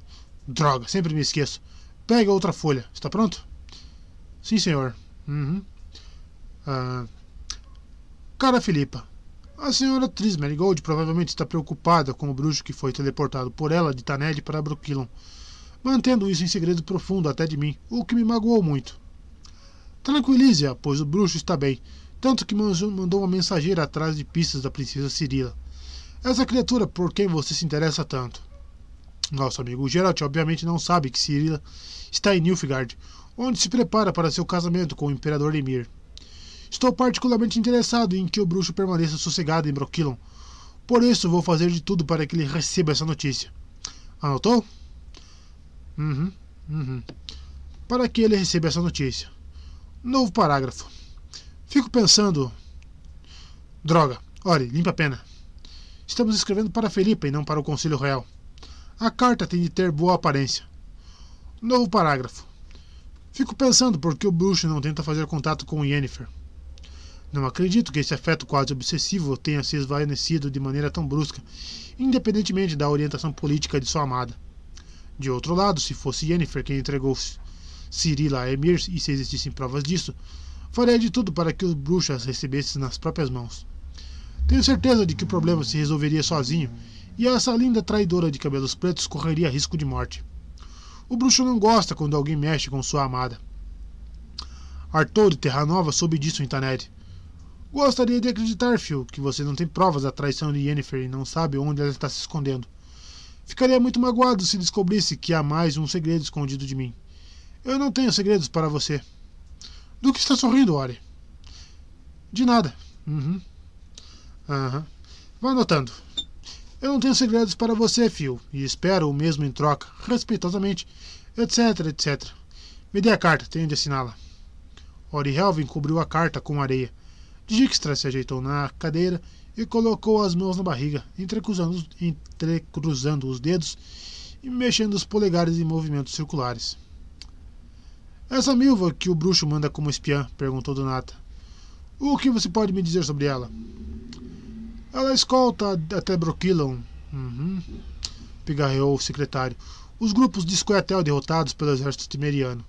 Droga, sempre me esqueço. Pega outra folha. Está pronto? Sim, senhor. Uhum. Ah, cara Filipa, a senhora Tris Marigold provavelmente está preocupada com o bruxo que foi teleportado por ela de Taned para Brooklyn, mantendo isso em segredo profundo até de mim, o que me magoou muito. Tranquilize-a, pois o bruxo está bem, tanto que mandou uma mensageira atrás de pistas da princesa Cirila. Essa criatura por quem você se interessa tanto. Nosso amigo Geralt obviamente não sabe que Cirila está em Nilfgaard, onde se prepara para seu casamento com o Imperador Lemir. Estou particularmente interessado em que o bruxo permaneça sossegado em Brokilon. Por isso vou fazer de tudo para que ele receba essa notícia. Anotou? Uhum, uhum. Para que ele receba essa notícia. Novo parágrafo. Fico pensando. Droga. Olhe, limpa a pena. Estamos escrevendo para Felipe e não para o Conselho Real. A carta tem de ter boa aparência. Novo parágrafo. Fico pensando por que o bruxo não tenta fazer contato com Yennefer. Não acredito que esse afeto quase obsessivo tenha se esvanecido de maneira tão brusca, independentemente da orientação política de sua amada. De outro lado, se fosse Yennefer quem entregou Cirila a Emir e se existissem provas disso, faria de tudo para que o bruxo as recebesse nas próprias mãos. Tenho certeza de que o problema se resolveria sozinho e essa linda traidora de cabelos pretos correria risco de morte. O bruxo não gosta quando alguém mexe com sua amada. Arthur de Terra Nova soube disso em Taned. Gostaria de acreditar, Phil, que você não tem provas da traição de Yennefer e não sabe onde ela está se escondendo. Ficaria muito magoado se descobrisse que há mais um segredo escondido de mim. Eu não tenho segredos para você. Do que está sorrindo, Ori? De nada. Uhum. Aham. Uhum. Vá anotando. Eu não tenho segredos para você, Phil, e espero o mesmo em troca, respeitosamente, etc, etc. Me dê a carta, tenho de assiná-la. Ori Helvin cobriu a carta com areia. Dijkstra se ajeitou na cadeira e colocou as mãos na barriga, entrecruzando, entrecruzando os dedos e mexendo os polegares em movimentos circulares. Essa milva que o bruxo manda como espiã? perguntou Donata. O que você pode me dizer sobre ela? Ela escolta até Broquilon. Uhum. Pigarreou o secretário. Os grupos de Scoia'tael derrotados pelo exército timeriano.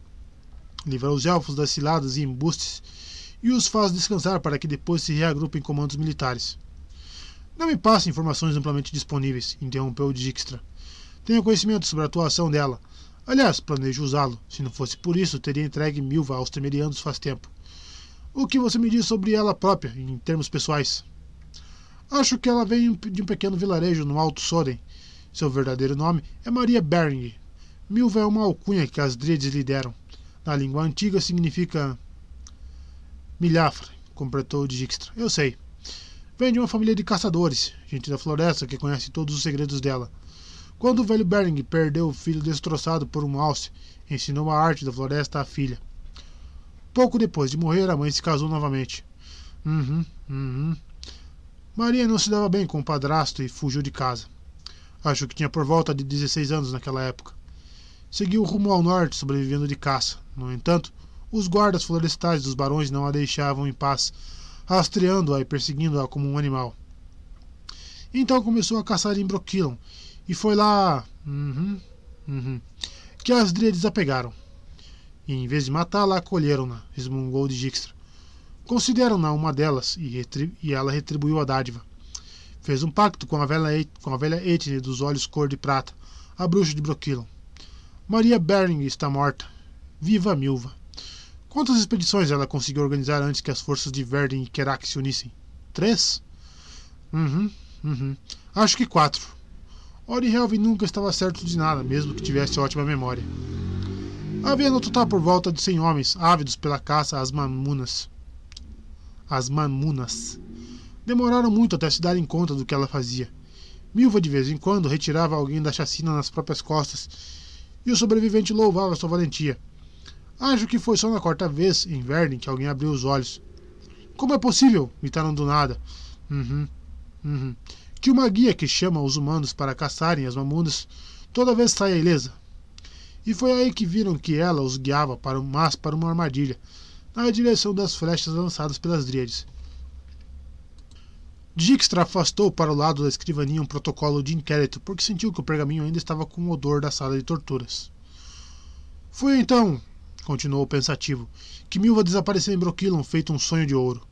Livra os elfos das ciladas e embustes e os faz descansar para que depois se reagrupem comandos militares. Não me passe informações amplamente disponíveis, interrompeu Dijkstra. Tenho conhecimento sobre a atuação dela. Aliás, planejo usá-lo. Se não fosse por isso, teria entregue Milva aos temerianos faz tempo. O que você me diz sobre ela própria, em termos pessoais? Acho que ela vem de um pequeno vilarejo no Alto Soden. Seu verdadeiro nome é Maria Bering. Milva é uma alcunha que as Dríades lhe deram. Na língua antiga significa milhafre, completou Dijkstra. Eu sei. Vem de uma família de caçadores, gente da floresta que conhece todos os segredos dela. Quando o velho Bering perdeu o filho destroçado por um alce, ensinou a arte da floresta à filha. Pouco depois de morrer, a mãe se casou novamente. Uhum, uhum. Maria não se dava bem com o padrasto e fugiu de casa. Acho que tinha por volta de 16 anos naquela época. Seguiu rumo ao norte, sobrevivendo de caça. No entanto, os guardas florestais dos barões não a deixavam em paz, rastreando-a e perseguindo-a como um animal. Então começou a caçar em Broquilon, e foi lá. Uhum, uhum, que as dríades a pegaram. E em vez de matá-la, acolheram-na, resmungou de Dijkstra. Consideram-na uma delas, e, e, ela retribuiu a dádiva. Fez um pacto com a velha, com a velha Etne dos olhos cor de prata, a bruxa de Broquilon. Maria Bering está morta. Viva a Milva. Quantas expedições ela conseguiu organizar antes que as forças de Verden e Kerak se unissem? Três? Uhum, uhum. Acho que quatro. Ori Helvin nunca estava certo de nada, mesmo que tivesse ótima memória. Havia no total por volta de cem homens, ávidos pela caça às mamunas. As mamunas. Demoraram muito até se darem conta do que ela fazia. Milva de vez em quando retirava alguém da chacina nas próprias costas, e o sobrevivente louvava sua valentia. Acho que foi só na quarta vez, em Verden, que alguém abriu os olhos. Como é possível? gritaram do nada. Uhum, uhum. Que uma guia que chama os humanos para caçarem as mamunas toda vez saia ilesa. E foi aí que viram que ela os guiava para, mas para uma armadilha, na direção das flechas lançadas pelas dríades. Dijkstra afastou para o lado da escrivaninha um protocolo de inquérito porque sentiu que o pergaminho ainda estava com o odor da sala de torturas. Foi então, continuou pensativo, que Milva desapareceu em Broquilon feito um sonho de ouro.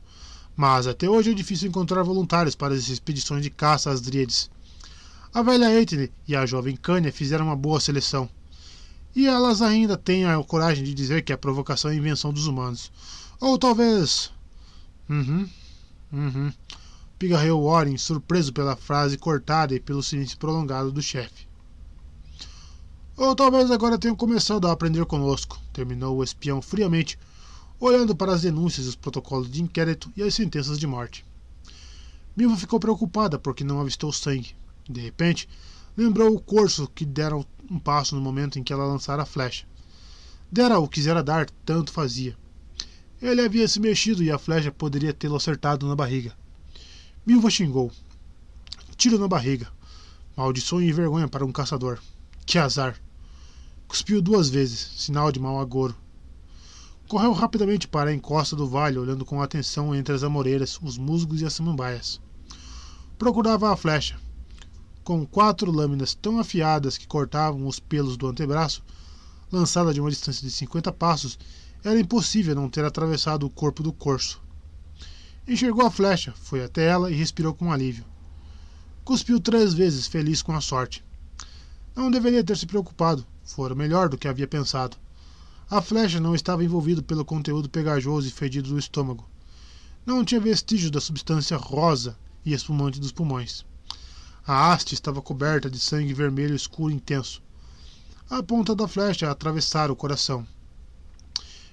Mas até hoje é difícil encontrar voluntários para as expedições de caça às dríades. A velha Eitne e a jovem Cânia fizeram uma boa seleção. E elas ainda têm a coragem de dizer que a provocação é invenção dos humanos. Ou talvez. Uhum. Uhum. Pigarreou Warren, surpreso pela frase cortada e pelo silêncio prolongado do chefe. Ou talvez agora tenham começado a aprender conosco, terminou o espião friamente, olhando para as denúncias, os protocolos de inquérito e as sentenças de morte. Milva ficou preocupada porque não avistou sangue. De repente, lembrou o corso que dera um passo no momento em que ela lançara a flecha. Dera o quisera dar, tanto fazia. Ele havia se mexido e a flecha poderia tê-lo acertado na barriga. Milva xingou. Tiro na barriga. Maldição e vergonha para um caçador. Que azar. Cuspiu duas vezes, sinal de mau agouro. Correu rapidamente para a encosta do vale, olhando com atenção entre as amoreiras, os musgos e as samambaias. Procurava a flecha, com quatro lâminas tão afiadas que cortavam os pelos do antebraço, lançada de uma distância de 50 passos, era impossível não ter atravessado o corpo do corso. Enxergou a flecha, foi até ela e respirou com alívio. Cuspiu três vezes, feliz com a sorte. Não deveria ter se preocupado, fora melhor do que havia pensado. A flecha não estava envolvida pelo conteúdo pegajoso e fedido do estômago. Não tinha vestígios da substância rosa e espumante dos pulmões. A haste estava coberta de sangue vermelho escuro intenso. A ponta da flecha atravessara o coração.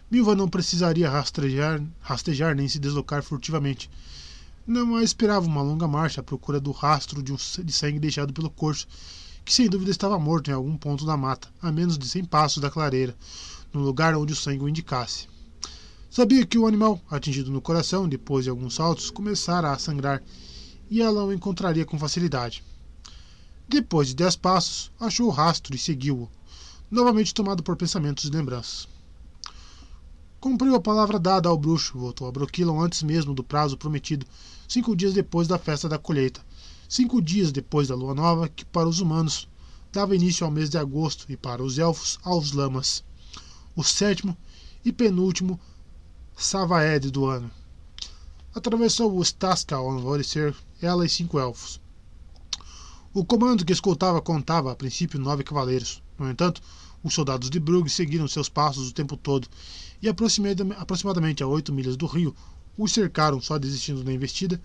Milva não precisaria rastejar, rastejar nem se deslocar furtivamente. Não a esperava uma longa marcha à procura do rastro de, um, de sangue deixado pelo corso, que sem dúvida estava morto em algum ponto da mata, a menos de cem passos da clareira, no lugar onde o sangue o indicasse. Sabia que o animal, atingido no coração depois de alguns saltos, começara a sangrar e ela o encontraria com facilidade. Depois de dez passos, achou o rastro e seguiu-o, novamente tomado por pensamentos e lembranças. Cumpriu a palavra dada ao bruxo, voltou a Broquilon antes mesmo do prazo prometido, cinco dias depois da festa da colheita, cinco dias depois da lua nova, que para os humanos dava início ao mês de agosto e para os elfos aos lamas, o sétimo e penúltimo Savaed do ano. Atravessou o Staska ao alvorecer ela e cinco elfos. O comando que escoltava contava, a princípio, nove cavaleiros. No entanto, os soldados de Brugge seguiram seus passos o tempo todo e, aproximadamente a oito milhas do rio, os cercaram, só desistindo da investida,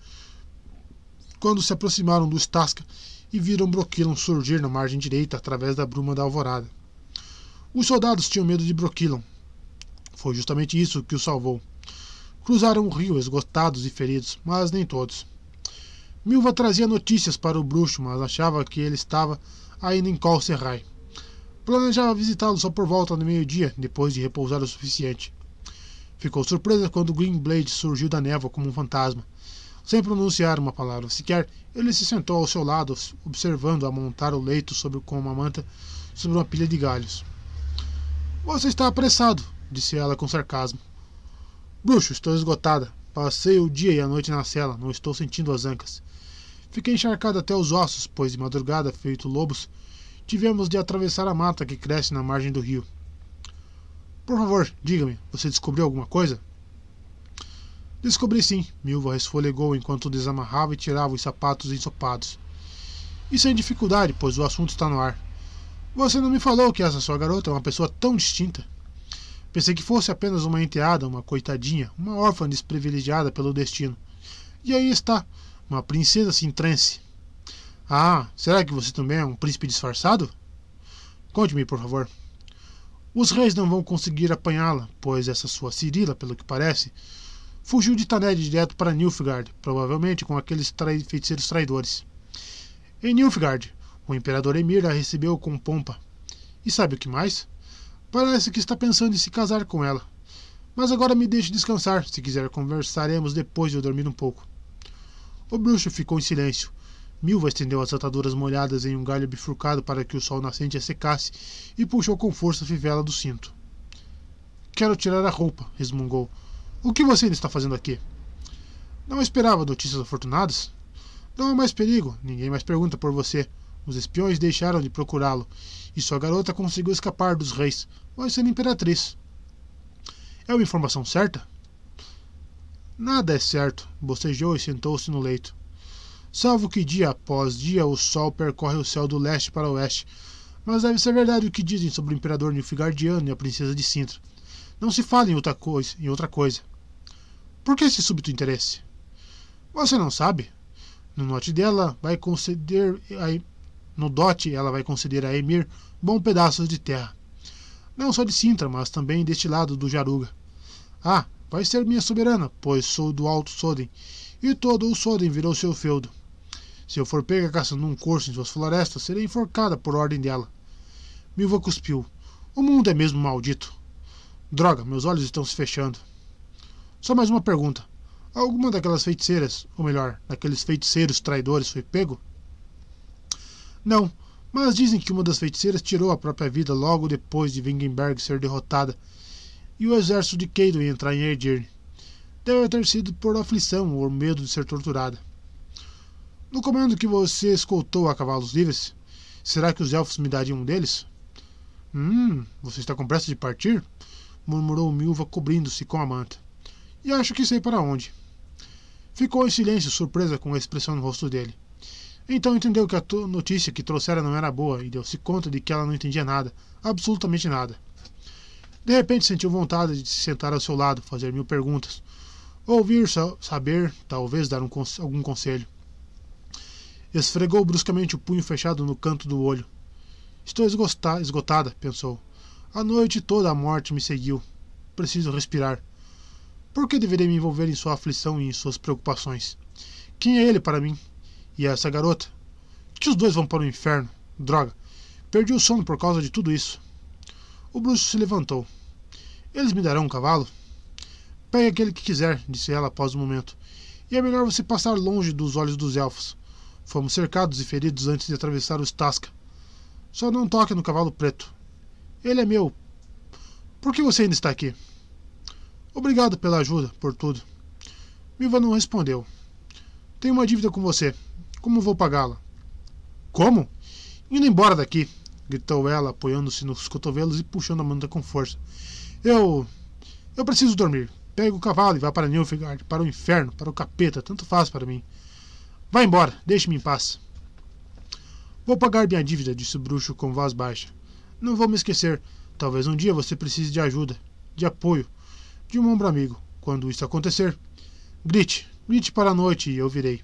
quando se aproximaram do Stasca e viram Broquilon surgir na margem direita através da bruma da alvorada. Os soldados tinham medo de Broquilon. Foi justamente isso que os salvou. Cruzaram o rio esgotados e feridos, mas nem todos. Milva trazia notícias para o bruxo, mas achava que ele estava ainda em Col Serrai. Planejava visitá-lo só por volta do meio-dia, depois de repousar o suficiente. Ficou surpresa quando Greenblade surgiu da névoa como um fantasma. Sem pronunciar uma palavra sequer, ele se sentou ao seu lado, observando-a montar o leito sobre, com uma manta sobre uma pilha de galhos. Você está apressado, disse ela com sarcasmo. Bruxo, estou esgotada. Passei o dia e a noite na cela, não estou sentindo as ancas. Fiquei encharcado até os ossos, pois de madrugada, feito lobos, tivemos de atravessar a mata que cresce na margem do rio. Por favor, diga-me, você descobriu alguma coisa? Descobri sim, Milva resfolegou enquanto desamarrava e tirava os sapatos ensopados. E sem dificuldade, pois o assunto está no ar. Você não me falou que essa sua garota é uma pessoa tão distinta. Pensei que fosse apenas uma enteada, uma coitadinha, uma órfã desprivilegiada pelo destino. E aí está, uma princesa sintrense. Ah, será que você também é um príncipe disfarçado? Conte-me, por favor. Os reis não vão conseguir apanhá-la, pois essa sua Cirila, pelo que parece, fugiu de Taned direto para Nilfgaard, provavelmente com aqueles trai feiticeiros traidores. Em Nilfgaard, o imperador Emir a recebeu com pompa. E sabe o que mais? Parece que está pensando em se casar com ela. Mas agora me deixe descansar. Se quiser, conversaremos depois de eu dormir um pouco. O bruxo ficou em silêncio. Milva estendeu as ataduras molhadas em um galho bifurcado para que o sol nascente a secasse e puxou com força a fivela do cinto. Quero tirar a roupa, resmungou. O que você ainda está fazendo aqui? Não esperava notícias afortunadas? Não há mais perigo, ninguém mais pergunta por você. Os espiões deixaram de procurá-lo, e sua garota conseguiu escapar dos reis, vai ser imperatriz. É uma informação certa? Nada é certo, bocejou e sentou-se no leito. Salvo que dia após dia o sol percorre o céu do leste para o oeste. Mas deve ser verdade o que dizem sobre o imperador Nilfgaardiano e a princesa de Sintra. Não se fala em outra coisa. Em outra coisa. Por que esse súbito interesse? Você não sabe? No note dela vai conceder no dote ela vai conceder a Emir bom pedaços de terra. Não só de Sintra, mas também deste lado do Jaruga. Ah, vai ser minha soberana, pois sou do Alto Soden, e todo o Soden virou seu feudo. Se eu for pega caçando um corso em suas florestas, serei enforcada por ordem dela. Milva cuspiu. O mundo é mesmo maldito. Droga, meus olhos estão se fechando. Só mais uma pergunta. Alguma daquelas feiticeiras, ou melhor, daqueles feiticeiros traidores foi pego? Não, mas dizem que uma das feiticeiras tirou a própria vida logo depois de Wingenberg ser derrotada e o exército de Keidon entrar em Edirne. Deve ter sido por aflição ou medo de ser torturada. No comando que você escoltou a cavalos livres, será que os elfos me dariam um deles? Hum, você está com pressa de partir? murmurou Milva, cobrindo-se com a manta. E acho que sei para onde. Ficou em silêncio, surpresa com a expressão no rosto dele. Então entendeu que a notícia que trouxera não era boa e deu-se conta de que ela não entendia nada, absolutamente nada. De repente sentiu vontade de se sentar ao seu lado, fazer mil perguntas, ouvir, saber, talvez dar um, algum conselho. Esfregou bruscamente o punho fechado no canto do olho. Estou esgotada, pensou. A noite toda a morte me seguiu. Preciso respirar. Por que deveria me envolver em sua aflição e em suas preocupações? Quem é ele para mim? E essa garota? Que os dois vão para o inferno. Droga. Perdi o sono por causa de tudo isso. O bruxo se levantou. Eles me darão um cavalo? Pegue aquele que quiser, disse ela após um momento. E é melhor você passar longe dos olhos dos elfos. Fomos cercados e feridos antes de atravessar os Tasca. Só não toque no cavalo preto. Ele é meu. Por que você ainda está aqui? Obrigado pela ajuda, por tudo. Milva não respondeu. Tenho uma dívida com você. Como vou pagá-la? Como? Indo embora daqui, gritou ela, apoiando-se nos cotovelos e puxando a manta com força. Eu. Eu preciso dormir. Pegue o cavalo e vá para Nilfgaard, para o inferno, para o capeta, tanto faz para mim. Vá embora, deixe-me em paz. Vou pagar minha dívida, disse o bruxo com voz baixa. Não vou me esquecer. Talvez um dia você precise de ajuda, de apoio, de um ombro amigo. Quando isso acontecer, grite, grite para a noite e eu virei.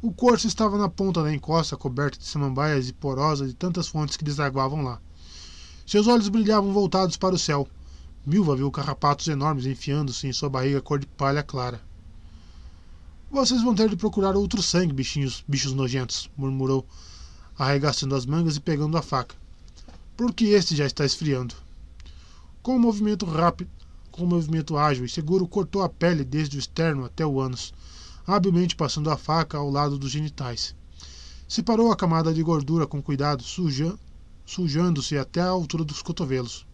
O corso estava na ponta da encosta, coberta de samambaias e porosa de tantas fontes que desaguavam lá. Seus olhos brilhavam voltados para o céu. Milva viu carrapatos enormes enfiando-se em sua barriga cor de palha clara. Vocês vão ter de procurar outro sangue, bichinhos, bichos nojentos, murmurou, arregaçando as mangas e pegando a faca. Porque este já está esfriando. Com um movimento rápido, com um movimento ágil e seguro, cortou a pele desde o externo até o ânus, habilmente passando a faca ao lado dos genitais. Separou a camada de gordura com cuidado, suja, sujando-se até a altura dos cotovelos.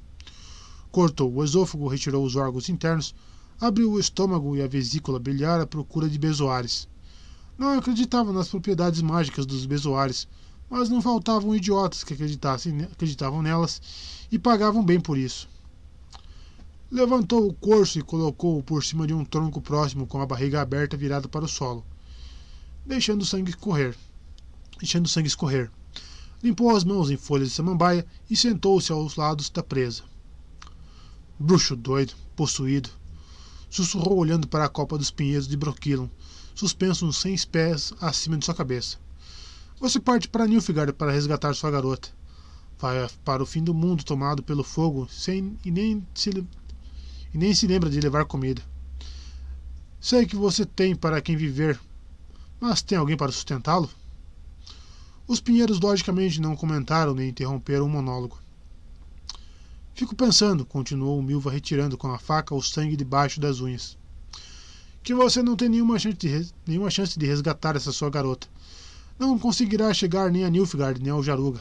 Cortou o esôfago, retirou os órgãos internos, abriu o estômago e a vesícula brilhar à procura de bezoares. Não acreditava nas propriedades mágicas dos bezoares, mas não faltavam idiotas que acreditassem, acreditavam nelas e pagavam bem por isso. Levantou o corso e colocou-o por cima de um tronco próximo com a barriga aberta virada para o solo, deixando o sangue correr. Deixando o sangue escorrer. Limpou as mãos em folhas de samambaia e sentou-se aos lados da presa. Bruxo doido, possuído, sussurrou olhando para a copa dos pinheiros de Broquilon, suspenso uns cem pés acima de sua cabeça. Você parte para Nilfgaard para resgatar sua garota. Vai para o fim do mundo tomado pelo fogo sem, e, nem se, e nem se lembra de levar comida. Sei que você tem para quem viver, mas tem alguém para sustentá-lo? Os pinheiros logicamente não comentaram nem interromperam o monólogo. Fico pensando, continuou o Milva retirando com a faca o sangue debaixo das unhas que você não tem nenhuma chance de, nenhuma chance de resgatar essa sua garota. Não conseguirá chegar nem a Nilfgaard nem ao Jaruga.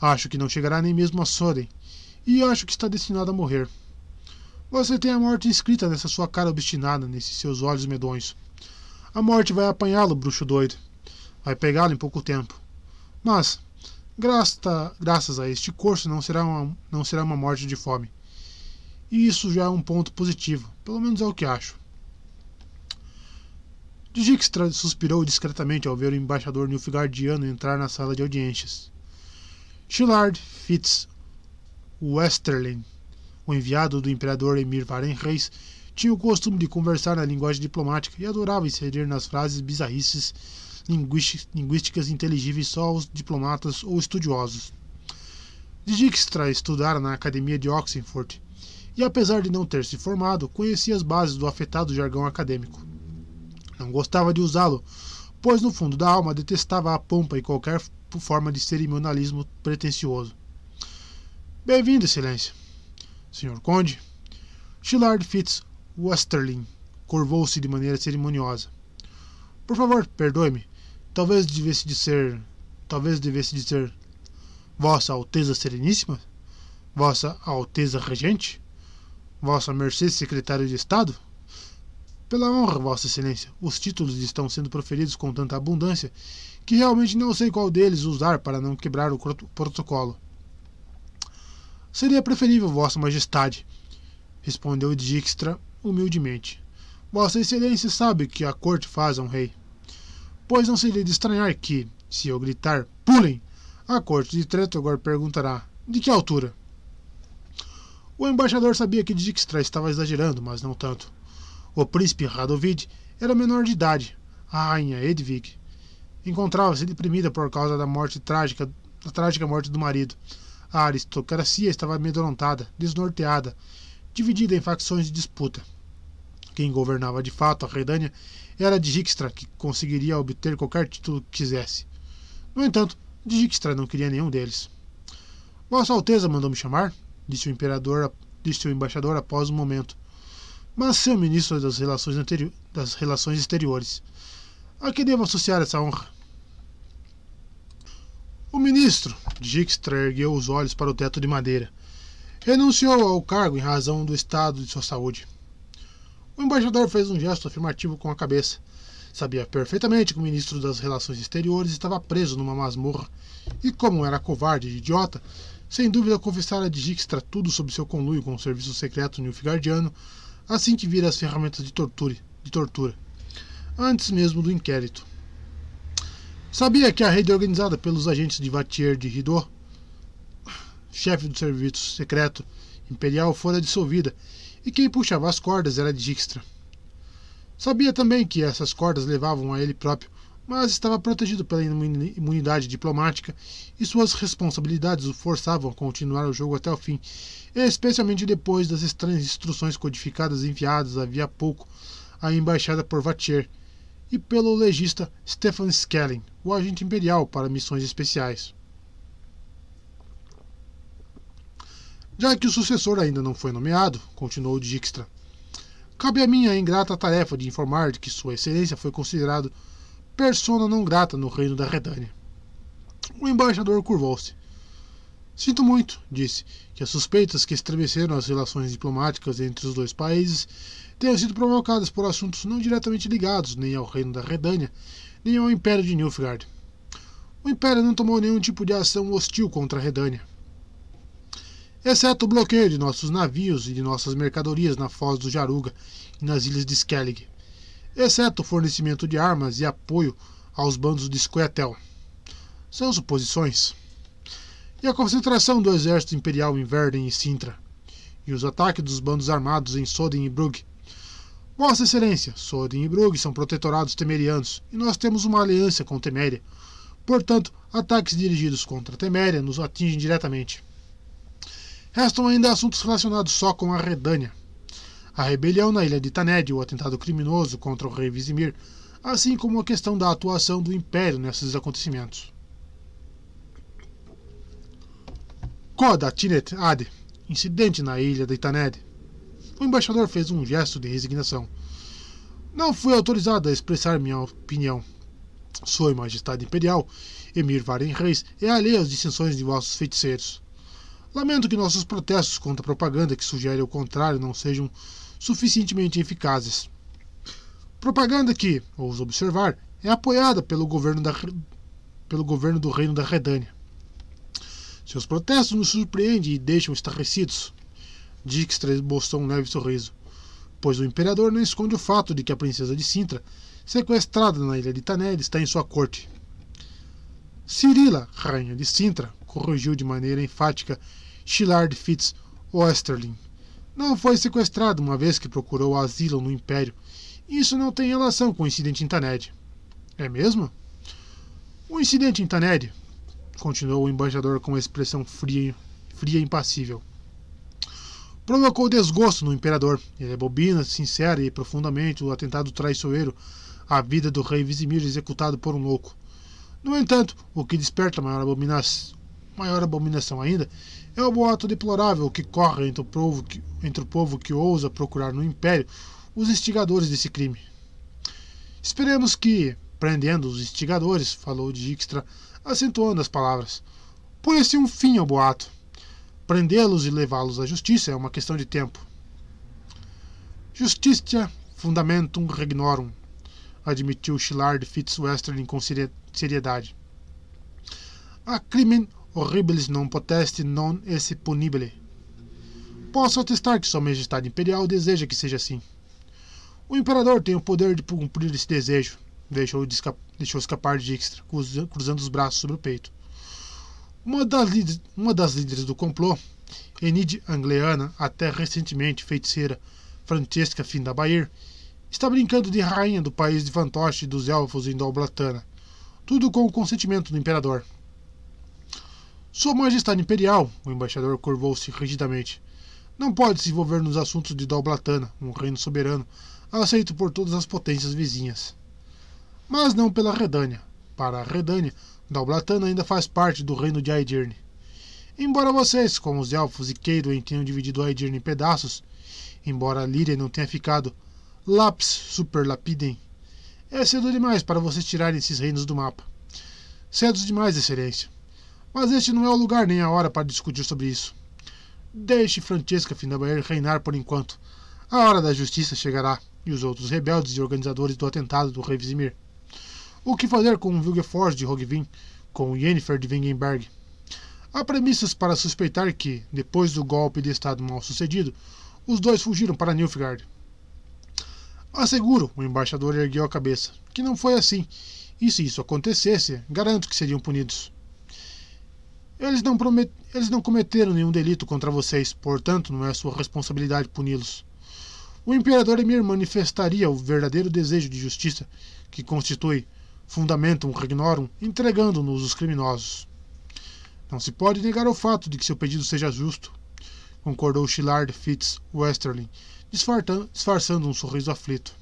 Acho que não chegará nem mesmo a Soden. E acho que está destinado a morrer. Você tem a morte escrita nessa sua cara obstinada, nesses seus olhos medonhos. A morte vai apanhá-lo, bruxo doido. Vai pegá-lo em pouco tempo. Mas, graça, graças a este curso, não será, uma, não será uma morte de fome. E isso já é um ponto positivo, pelo menos é o que acho. Dijkstra suspirou discretamente ao ver o embaixador nilfgaardiano entrar na sala de audiências. Shillard Fitz Westerling, o enviado do imperador Emir Varen Reis, tinha o costume de conversar na linguagem diplomática e adorava inserir nas frases bizarrices linguísticas inteligíveis só aos diplomatas ou estudiosos. Dijkstra estudara na Academia de Oxford e, apesar de não ter se formado, conhecia as bases do afetado jargão acadêmico. Não gostava de usá-lo, pois no fundo da alma detestava a pompa e qualquer forma de cerimonialismo pretensioso. Bem-vindo, Excelência. Senhor Conde. Shillard Fitz Westerling curvou-se de maneira cerimoniosa. Por favor, perdoe-me. Talvez devesse dizer. Talvez devesse dizer. Vossa Alteza Sereníssima? Vossa Alteza Regente? Vossa Mercê Secretário de Estado? Pela honra, Vossa Excelência, os títulos estão sendo proferidos com tanta abundância que realmente não sei qual deles usar para não quebrar o protocolo. Seria preferível, Vossa Majestade, respondeu Dijkstra humildemente. Vossa Excelência sabe que a corte faz a um rei. Pois não seria de estranhar que, se eu gritar pulem, a corte de Tretogor perguntará de que altura? O embaixador sabia que Dijkstra estava exagerando, mas não tanto. O príncipe Radovid era menor de idade. A rainha Edvig encontrava-se deprimida por causa da morte trágica, da trágica morte do marido. A aristocracia estava amedrontada, desnorteada, dividida em facções de disputa. Quem governava de fato a Redânia era Dijkstra, que conseguiria obter qualquer título que quisesse. No entanto, Dijkstra não queria nenhum deles. Vossa Alteza mandou me chamar, disse o imperador, disse o embaixador após um momento mas ser ministro das relações, das relações exteriores. A que devo associar essa honra? O ministro, Dijkstra ergueu os olhos para o teto de madeira. Renunciou ao cargo em razão do estado de sua saúde. O embaixador fez um gesto afirmativo com a cabeça. Sabia perfeitamente que o ministro das Relações Exteriores estava preso numa masmorra, e como era covarde e idiota, sem dúvida confessara a Dijkstra tudo sobre seu conluio com o serviço secreto nilfgaardiano assim que vira as ferramentas de tortura, de tortura, antes mesmo do inquérito. Sabia que a rede organizada pelos agentes de Vatier de Ridot, chefe do serviço secreto imperial, fora dissolvida e quem puxava as cordas era Dijkstra. Sabia também que essas cordas levavam a ele próprio, mas estava protegido pela imunidade diplomática e suas responsabilidades o forçavam a continuar o jogo até o fim especialmente depois das estranhas instruções codificadas enviadas havia pouco à embaixada por Vatier e pelo legista Stefan Skellen, o agente imperial para missões especiais. Já que o sucessor ainda não foi nomeado, continuou Dijkstra, cabe a mim a ingrata tarefa de informar de que Sua Excelência foi considerado persona não grata no reino da Redânia. O embaixador curvou-se. Sinto muito, disse, que as suspeitas que estremeceram as relações diplomáticas entre os dois países tenham sido provocadas por assuntos não diretamente ligados nem ao reino da Redânia, nem ao Império de Nilfgaard. O Império não tomou nenhum tipo de ação hostil contra a Redânia. Exceto o bloqueio de nossos navios e de nossas mercadorias na foz do Jaruga e nas ilhas de Skellig. Exceto o fornecimento de armas e apoio aos bandos de Squetel. São suposições. E a concentração do exército imperial em Verden e Sintra. E os ataques dos bandos armados em Soden e Brugge. Vossa Excelência, Soden e Brugge são protetorados temerianos e nós temos uma aliança com Teméria Portanto, ataques dirigidos contra Teméria nos atingem diretamente. Restam ainda assuntos relacionados só com a Redânia. A rebelião na ilha de Taned, o atentado criminoso contra o rei Vizimir, assim como a questão da atuação do Império nesses acontecimentos. Koda Tinet Ade, incidente na ilha de Taned. O embaixador fez um gesto de resignação. Não fui autorizado a expressar minha opinião. Sua Majestade Imperial, Emir Varen Reis, é alheia às dissensões de vossos feiticeiros. Lamento que nossos protestos contra a propaganda que sugere o contrário não sejam suficientemente eficazes. Propaganda que, ouso observar, é apoiada pelo governo, da, pelo governo do Reino da Redânia. Seus protestos nos surpreendem e deixam estarrecidos. Dijkstra esboçou um leve sorriso, pois o imperador não esconde o fato de que a princesa de Sintra sequestrada na ilha de Taned, está em sua corte. Cirila, rainha de Sintra, corrigiu de maneira enfática Shillard Fitz Westerling. Não foi sequestrado uma vez que procurou asilo no Império. Isso não tem relação com o incidente em Taned. É mesmo? O incidente em Taned, continuou o embaixador com uma expressão fria, fria e impassível, provocou desgosto no imperador. Ele é bobina, sincera e profundamente o atentado traiçoeiro a vida do rei Vizimir executado por um louco. No entanto, o que desperta maior abominação, maior abominação ainda é o boato deplorável que corre entre o, povo que, entre o povo que ousa procurar no Império os instigadores desse crime. Esperemos que, prendendo os instigadores, falou Dijkstra, acentuando as palavras, põe-se um fim ao boato. Prendê-los e levá-los à justiça é uma questão de tempo. Justitia fundamentum regnorum, admitiu Shillard Fitzwestern com seriedade. A crimen horribilis non potest non esse punibile. Posso atestar que Sua Majestade Imperial deseja que seja assim. O Imperador tem o poder de cumprir esse desejo, deixou, de escapar, deixou escapar de Dijkstra, cruzando os braços sobre o peito. Uma das, uma das líderes do complô, Enid Angleana, até recentemente feiticeira Francesca Findabair, está brincando de rainha do país de fantoche dos elfos em Dolblatana. Tudo com o consentimento do imperador. Sua Majestade Imperial, o embaixador curvou-se rigidamente, não pode se envolver nos assuntos de Dolblatana, um reino soberano, aceito por todas as potências vizinhas. Mas não pela Redânia. Para a Redânia, Dalblatana ainda faz parte do reino de Aedirne. Embora vocês, como os elfos e Keidwen, tenham dividido Aedirne em pedaços, embora Líria não tenha ficado Lápis super lapidem. É cedo demais para vocês tirarem esses reinos do mapa. Cedo demais, Excelência. Mas este não é o lugar nem a hora para discutir sobre isso. Deixe Francesca Findabaer reinar por enquanto. A hora da justiça chegará, e os outros rebeldes e organizadores do atentado do rei Vizimir. O que fazer com Vilgefortz de Rogvin, com Yennefer de Wengenberg? Há premissas para suspeitar que, depois do golpe de Estado mal sucedido, os dois fugiram para Nilfgaard. Asseguro, o embaixador ergueu a cabeça, que não foi assim. E se isso acontecesse, garanto que seriam punidos. Eles não, promet... Eles não cometeram nenhum delito contra vocês, portanto, não é sua responsabilidade puni-los. O imperador Emir manifestaria o verdadeiro desejo de justiça, que constitui fundamentum regnorum, entregando-nos os criminosos. Não se pode negar o fato de que seu pedido seja justo, concordou Shillard Fitz Westerling, disfarçando um sorriso aflito.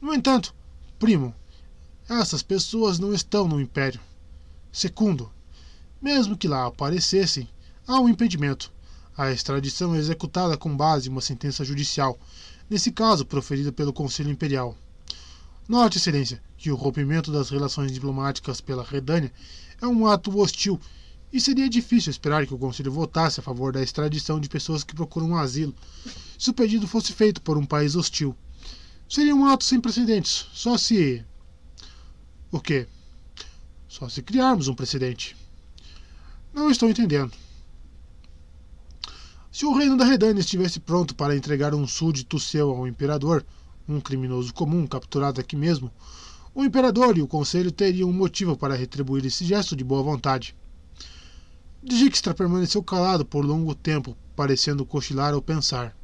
No entanto, primo, essas pessoas não estão no Império. Segundo, mesmo que lá aparecessem, há um impedimento. A extradição é executada com base em uma sentença judicial, nesse caso proferida pelo Conselho Imperial. Note, Excelência, que o rompimento das relações diplomáticas pela Redânia é um ato hostil e seria difícil esperar que o Conselho votasse a favor da extradição de pessoas que procuram um asilo se o pedido fosse feito por um país hostil. Seria um ato sem precedentes, só se. O quê? Só se criarmos um precedente. Não estou entendendo. Se o reino da Redânia estivesse pronto para entregar um súdito seu ao imperador, um criminoso comum capturado aqui mesmo, o imperador e o conselho teriam um motivo para retribuir esse gesto de boa vontade. Dijkstra permaneceu calado por longo tempo, parecendo cochilar ou pensar.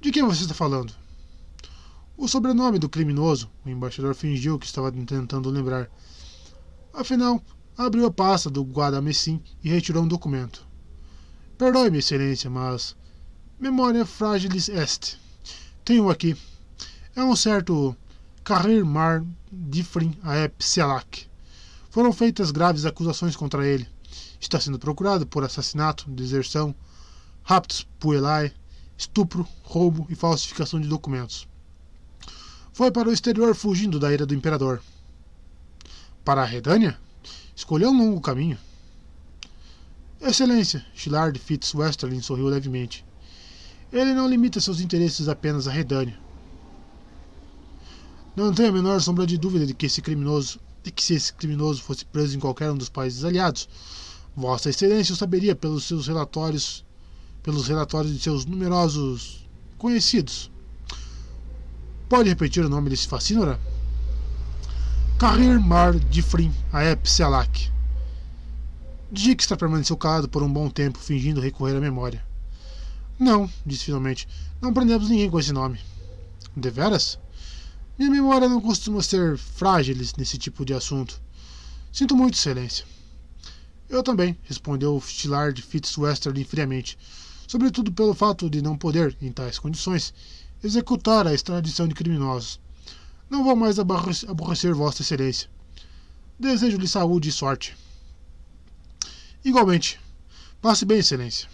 De quem você está falando? O sobrenome do criminoso, o embaixador fingiu que estava tentando lembrar. Afinal, abriu a pasta do guarda-messim e retirou um documento. Perdoe-me, excelência, mas. Memória fragilis est. Tenho aqui. É um certo Carrir Mar Difrin Aep Selak. Foram feitas graves acusações contra ele. Está sendo procurado por assassinato, deserção, raptos puelai, estupro, roubo e falsificação de documentos. Foi para o exterior fugindo da ira do imperador. Para a Redânia? Escolheu um longo caminho. Excelência, Shillard Fitz Westerling sorriu levemente. Ele não limita seus interesses apenas à Redânia. Não tenho a menor sombra de dúvida de que esse criminoso, de que se esse criminoso fosse preso em qualquer um dos países aliados, Vossa Excelência o saberia pelos seus relatórios, pelos relatórios de seus numerosos conhecidos. Pode repetir o nome desse fascínora? Carrir Mar Difrin Aep Selak. Dijkstra permaneceu calado por um bom tempo, fingindo recorrer à memória. Não, disse finalmente. Não prendemos ninguém com esse nome. Deveras? Minha memória não costuma ser frágil nesse tipo de assunto. Sinto muito, excelência. Eu também, respondeu Stillard Fitzwesterly friamente, sobretudo pelo fato de não poder, em tais condições, executar a extradição de criminosos. Não vou mais aborrecer Vossa Excelência. Desejo-lhe saúde e sorte. Igualmente. Passe bem, Excelência.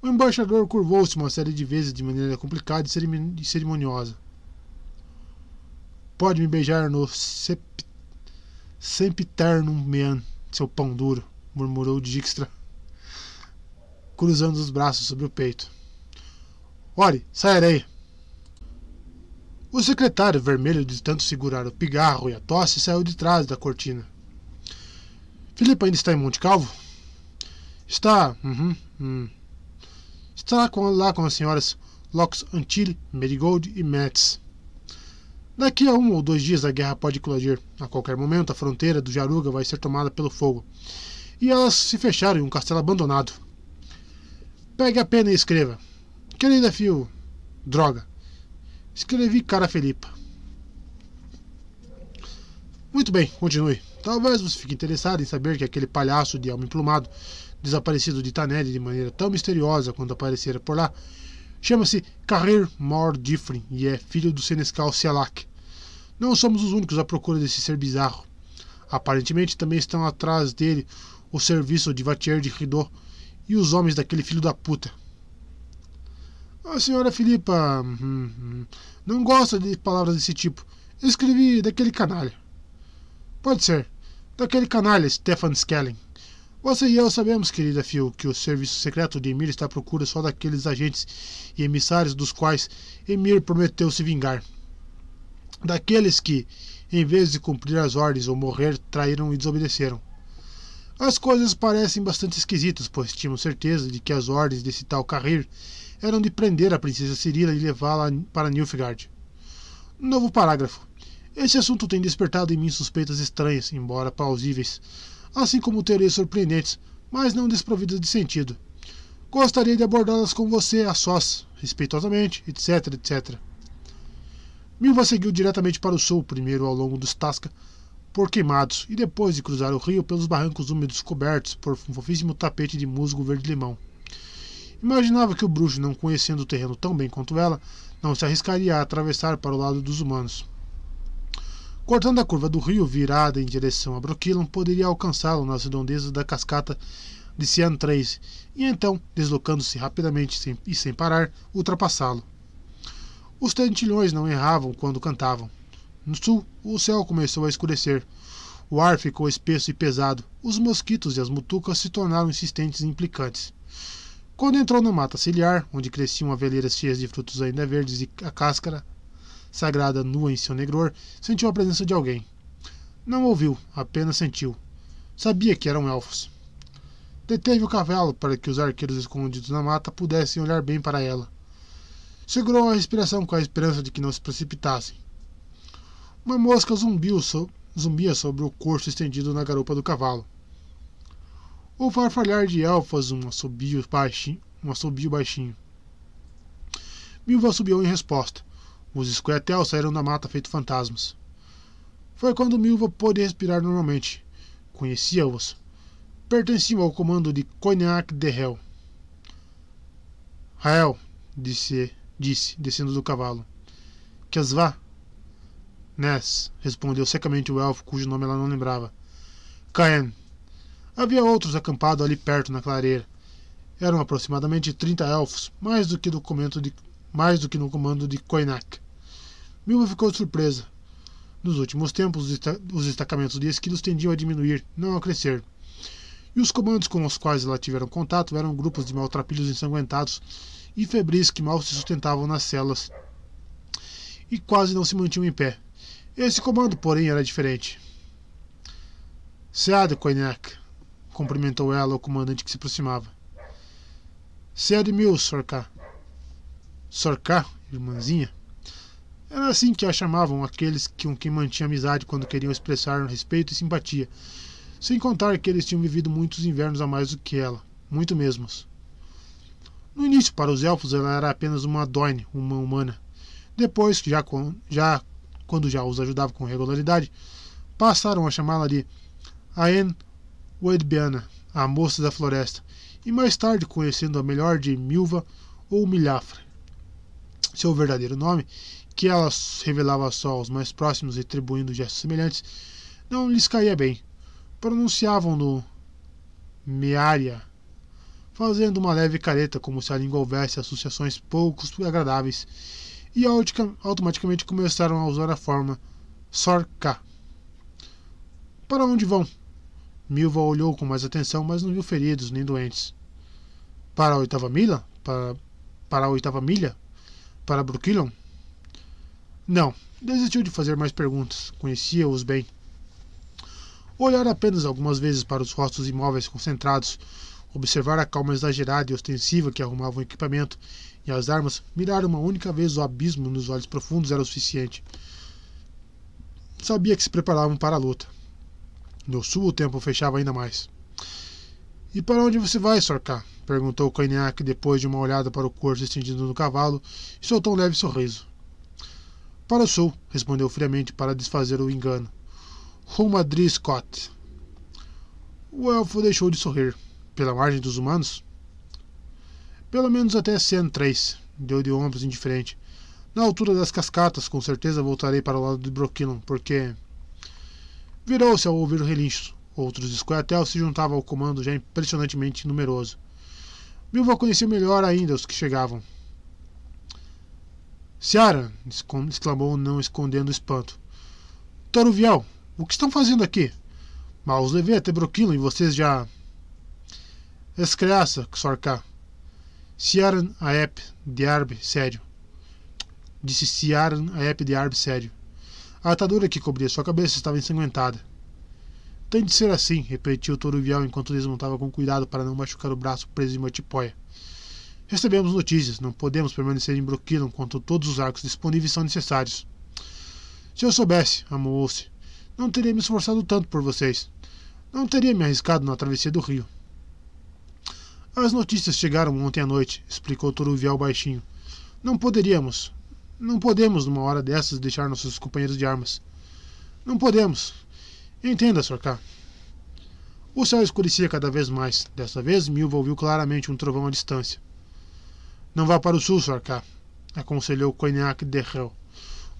O embaixador curvou-se uma série de vezes de maneira complicada e cerimoniosa. Pode me beijar no sep... sempiternum mean, seu pão duro, murmurou Dijkstra, cruzando os braços sobre o peito. Olhe, sairei. O secretário, vermelho de tanto segurar o pigarro e a tosse, saiu de trás da cortina. Filipe ainda está em Monte Calvo? Está. Uhum, hum. Está lá com, lá com as senhoras Locks Antille, Marigold e Metz. Daqui a um ou dois dias a guerra pode eclodir. A qualquer momento a fronteira do Jaruga vai ser tomada pelo fogo. E elas se fecharam em um castelo abandonado. Pegue a pena e escreva. Querida Fio. Droga. Escrevi cara Felipa. Muito bem, continue. Talvez você fique interessado em saber que aquele palhaço de alma emplumado, desaparecido de Tanelli de maneira tão misteriosa quando aparecera por lá, chama-se Carrer Mor Diffrin e é filho do senescal Sialak. Não somos os únicos à procura desse ser bizarro. Aparentemente também estão atrás dele o serviço de Vatier de Ridot e os homens daquele filho da puta. A senhora Filipa hum, hum, não gosta de palavras desse tipo. escrevi daquele canalha. Pode ser daquele canalha Stefan Skelling. Você e eu sabemos, querida Phil, que o serviço secreto de Emir está à procura só daqueles agentes e emissários dos quais Emir prometeu se vingar. Daqueles que, em vez de cumprir as ordens ou morrer, traíram e desobedeceram. As coisas parecem bastante esquisitas, pois tínhamos certeza de que as ordens desse tal Carrir eram de prender a princesa Cirila e levá-la para Nilfgaard. Novo parágrafo. Esse assunto tem despertado em mim suspeitas estranhas, embora plausíveis, assim como teorias surpreendentes, mas não desprovidas de sentido. Gostaria de abordá-las com você a sós, respeitosamente, etc, etc. Milva seguiu diretamente para o sul, primeiro ao longo dos Tasca, por queimados, e depois de cruzar o rio pelos barrancos úmidos cobertos por um fofíssimo tapete de musgo verde-limão. Imaginava que o bruxo, não conhecendo o terreno tão bem quanto ela, não se arriscaria a atravessar para o lado dos humanos. Cortando a curva do rio virada em direção a Broquilon, poderia alcançá-lo nas redondezas da cascata de Cian 3 e então, deslocando-se rapidamente sem, e sem parar, ultrapassá-lo. Os tentilhões não erravam quando cantavam. No sul, o céu começou a escurecer. O ar ficou espesso e pesado. Os mosquitos e as mutucas se tornaram insistentes e implicantes. Quando entrou na mata ciliar, onde cresciam aveleiras cheias de frutos ainda verdes e a cáscara sagrada nua em seu negror, sentiu a presença de alguém. Não ouviu, apenas sentiu. Sabia que eram elfos. Deteve o cavalo para que os arqueiros escondidos na mata pudessem olhar bem para ela. Segurou a respiração com a esperança de que não se precipitassem. Uma mosca zumbiu so zumbia sobre o corso estendido na garupa do cavalo. O farfalhar de elfas, um assobio baixinho. Um assobio baixinho. Milva subiu em resposta. Os escoetel saíram da mata feito fantasmas. Foi quando Milva pôde respirar normalmente. Conhecia-os. Pertenciam ao comando de Cognac de Hell. Rael, disse, disse, descendo do cavalo. Queres vá? Ness, respondeu secamente o elfo, cujo nome ela não lembrava. Caen. Havia outros acampados ali perto na clareira. Eram aproximadamente trinta elfos, mais do que do comando de, mais do que no comando de Koinak. Milva ficou surpresa. Nos últimos tempos, os destacamentos de esquilos tendiam a diminuir, não a crescer. E os comandos com os quais ela tiveram contato eram grupos de maltrapilhos ensanguentados e febris que mal se sustentavam nas celas e quase não se mantinham em pé. Esse comando, porém, era diferente. Seade, Koinak, cumprimentou ela o comandante que se aproximava. Seade Mil, Sorká. Sorká, irmãzinha? Era assim que a chamavam aqueles com quem mantinha amizade quando queriam expressar respeito e simpatia, sem contar que eles tinham vivido muitos invernos a mais do que ela, muito mesmos. No início, para os elfos, ela era apenas uma Doine, uma humana. Depois, já, já, quando já os ajudava com regularidade, passaram a chamá-la de Aen Wedbiana, a moça da floresta, e mais tarde conhecendo a melhor de Milva ou Milhafra. Seu verdadeiro nome que ela revelava só aos mais próximos, atribuindo gestos semelhantes, não lhes caía bem. Pronunciavam no meária, fazendo uma leve careta como se a língua houvesse associações poucos agradáveis, e automaticamente começaram a usar a forma Sorka. Para onde vão? Milva olhou com mais atenção, mas não viu feridos nem doentes. Para a oitava milha? Para, para a oitava milha? Para Brooklyn? Não, desistiu de fazer mais perguntas. Conhecia-os bem. Olhar apenas algumas vezes para os rostos imóveis concentrados, observar a calma exagerada e ostensiva que arrumavam o equipamento e as armas, mirar uma única vez o abismo nos olhos profundos era o suficiente. Sabia que se preparavam para a luta. No sul o tempo fechava ainda mais. E para onde você vai, Sorká? perguntou Cognac depois de uma olhada para o corpo estendido no cavalo e soltou um leve sorriso. Para o sul, respondeu friamente para desfazer o engano. Rumo a Scott. O elfo deixou de sorrir. Pela margem dos humanos? Pelo menos até Sen 3, deu de ombros indiferente. Na altura das cascatas, com certeza voltarei para o lado de Brooklyn, porque. Virou-se ao ouvir o relincho. Outros escoetel se juntavam ao comando já impressionantemente numeroso. Milva conhecia melhor ainda os que chegavam. Ciara! exclamou, não escondendo o espanto. Toruviel, o que estão fazendo aqui? Mal os levei até Broquilo e vocês já. Escreaça, Sorká. Ciaran Aep de Arbe, sério. Disse Ciaran Aep de Arbe, sério. A atadura que cobria sua cabeça estava ensanguentada. Tem de ser assim, repetiu Toruviel enquanto desmontava com cuidado para não machucar o braço preso em uma tipóia. Recebemos notícias. Não podemos permanecer em Brooklyn enquanto todos os arcos disponíveis são necessários. Se eu soubesse, amoou-se, não teria me esforçado tanto por vocês. Não teria me arriscado na travessia do rio. As notícias chegaram ontem à noite, explicou Toruvial baixinho. Não poderíamos. Não podemos, numa hora dessas, deixar nossos companheiros de armas. Não podemos. Entenda, Sorká. O céu escurecia cada vez mais. Dessa vez, Milva ouviu claramente um trovão à distância. Não vá para o sul, Sarkar, aconselhou Cognac de Hell.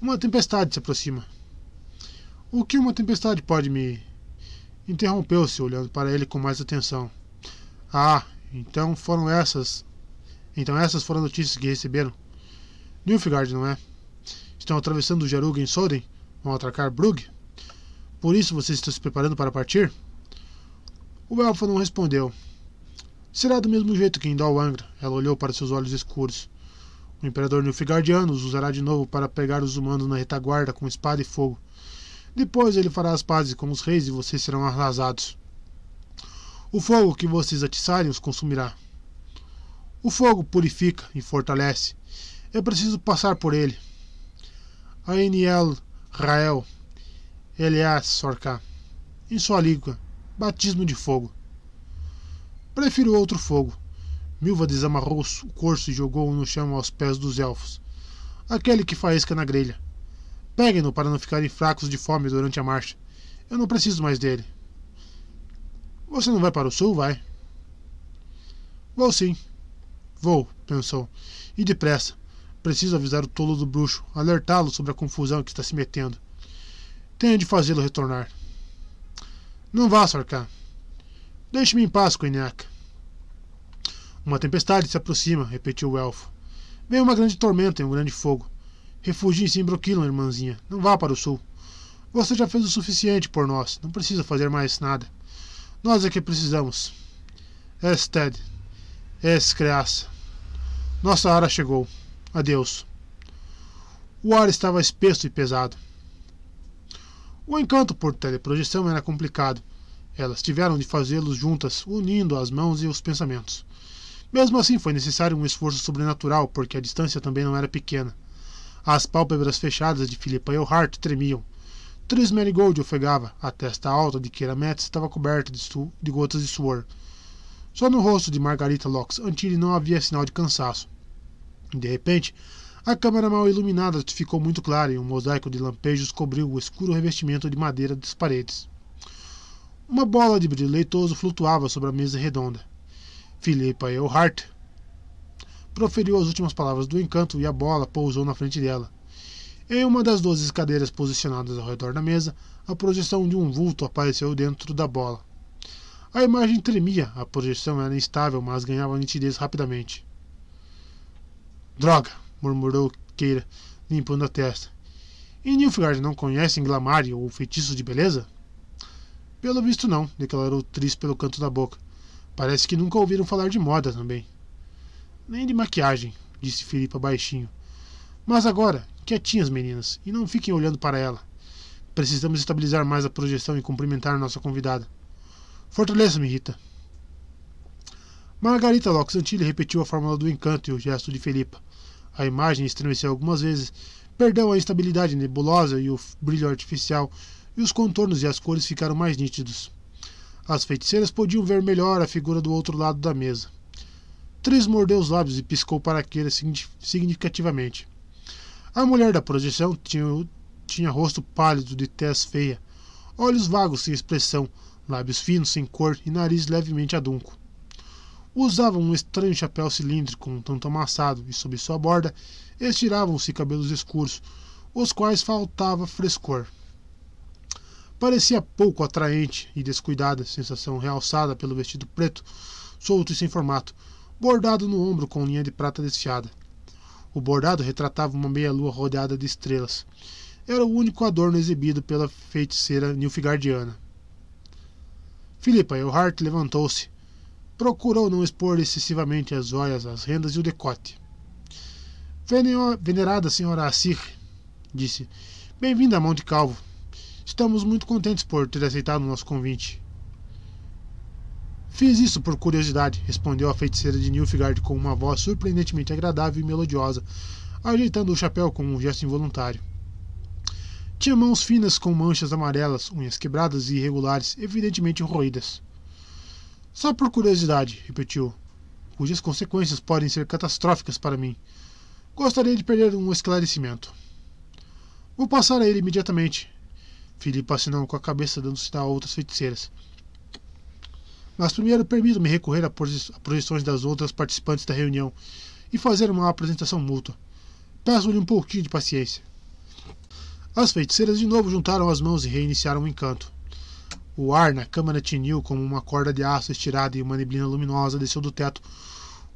Uma tempestade se aproxima. O que uma tempestade pode me. Interrompeu-se, olhando para ele com mais atenção. Ah, então foram essas. Então essas foram as notícias que receberam. Nilfgaard, não é? Estão atravessando o Jarug em Soden? Vão atracar Brugge? Por isso você está se preparando para partir? O elfo não respondeu. Será do mesmo jeito que em Dol Angra. Ela olhou para seus olhos escuros. O imperador Nilfgaardiano os usará de novo para pegar os humanos na retaguarda com espada e fogo. Depois ele fará as pazes com os reis e vocês serão arrasados. O fogo que vocês atiçarem os consumirá. O fogo purifica e fortalece. É preciso passar por ele. Aeniel Rael Elias Sorka. Em sua língua, batismo de fogo. Prefiro outro fogo. Milva desamarrou o corso e jogou-o no chão aos pés dos elfos. Aquele que faísca na grelha. Peguem-no para não ficarem fracos de fome durante a marcha. Eu não preciso mais dele. Você não vai para o sul, vai? Vou sim. Vou, pensou. E depressa. Preciso avisar o tolo do bruxo, alertá-lo sobre a confusão que está se metendo. Tenho de fazê-lo retornar. Não vá, Sarkar. Deixe-me em paz, Coinhac. Uma tempestade se aproxima, repetiu o elfo. Vem uma grande tormenta e um grande fogo. Refugie-se em Broquilon, irmãzinha. Não vá para o sul. Você já fez o suficiente por nós. Não precisa fazer mais nada. Nós é que precisamos. Ested. Escreaça. Nossa hora chegou. Adeus. O ar estava espesso e pesado. O encanto por teleprojeção era complicado. Elas tiveram de fazê-los juntas, unindo as mãos e os pensamentos. Mesmo assim, foi necessário um esforço sobrenatural, porque a distância também não era pequena. As pálpebras fechadas de Philippa Earhart tremiam. Tris Marigold ofegava, a testa alta de Keira Metz estava coberta de, de, gotas de suor. Só no rosto de Margarita Locks Antille não havia sinal de cansaço. De repente, a câmara mal iluminada ficou muito clara e um mosaico de lampejos cobriu o escuro revestimento de madeira das paredes. Uma bola de brilho leitoso flutuava sobre a mesa redonda. Philippa Earhart proferiu as últimas palavras do encanto e a bola pousou na frente dela. Em uma das doze cadeiras posicionadas ao redor da mesa, a projeção de um vulto apareceu dentro da bola. A imagem tremia, a projeção era instável, mas ganhava nitidez rapidamente. Droga! Murmurou Keira, limpando a testa. E Nilfgaard não conhecem Glamari ou feitiço de beleza? Pelo visto não, declarou Tris pelo canto da boca. Parece que nunca ouviram falar de moda também. Nem de maquiagem, disse Filipa baixinho. Mas agora, quietinhas, meninas, e não fiquem olhando para ela. Precisamos estabilizar mais a projeção e cumprimentar nossa convidada. Fortaleça-me, Rita. Margarita Locke repetiu a fórmula do encanto e o gesto de Felipa. A imagem estremeceu algumas vezes, perdeu a estabilidade nebulosa e o brilho artificial, e os contornos e as cores ficaram mais nítidos. As feiticeiras podiam ver melhor a figura do outro lado da mesa. Tris mordeu os lábios e piscou para aquele significativamente. A mulher da projeção tinha, tinha rosto pálido de tez feia, olhos vagos sem expressão, lábios finos sem cor e nariz levemente adunco. Usava um estranho chapéu cilíndrico um tanto amassado e sob sua borda estiravam-se cabelos escuros, os quais faltava frescor. Parecia pouco atraente e descuidada, sensação realçada pelo vestido preto, solto e sem formato, bordado no ombro com linha de prata desfiada. O bordado retratava uma meia-lua rodeada de estrelas. Era o único adorno exibido pela feiticeira nilfgaardiana. Philippa Earhart levantou-se, procurou não expor excessivamente as joias, as rendas e o decote. Venerada senhora Assir, disse, bem-vinda a Monte Calvo. Estamos muito contentes por ter aceitado o nosso convite. Fiz isso por curiosidade, respondeu a feiticeira de Nilfgaard com uma voz surpreendentemente agradável e melodiosa, ajeitando o chapéu com um gesto involuntário. Tinha mãos finas com manchas amarelas, unhas quebradas e irregulares, evidentemente roídas. Só por curiosidade, repetiu, cujas consequências podem ser catastróficas para mim. Gostaria de perder um esclarecimento. Vou passar a ele imediatamente. Filipe assinou com a cabeça, dando sinal a outras feiticeiras. Mas primeiro permita-me recorrer a projeções das outras participantes da reunião e fazer uma apresentação mútua. Peço-lhe um pouquinho de paciência. As feiticeiras de novo juntaram as mãos e reiniciaram o encanto. O ar na câmara tiniu como uma corda de aço estirada e uma neblina luminosa desceu do teto,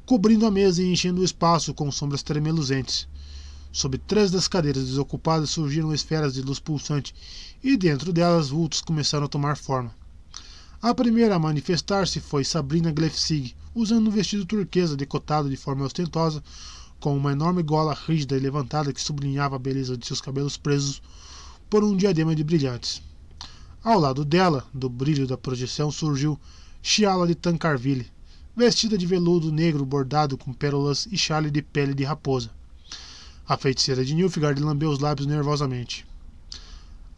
cobrindo a mesa e enchendo o espaço com sombras tremeluzentes. Sob três das cadeiras desocupadas surgiram esferas de luz pulsante e dentro delas vultos começaram a tomar forma. A primeira a manifestar-se foi Sabrina Glefsig, usando um vestido turquesa decotado de forma ostentosa, com uma enorme gola rígida e levantada que sublinhava a beleza de seus cabelos presos por um diadema de brilhantes. Ao lado dela, do brilho da projeção, surgiu Chiala de Tancarville, vestida de veludo negro bordado com pérolas e chale de pele de raposa. A feiticeira de Nilfgaard lambeu os lábios nervosamente.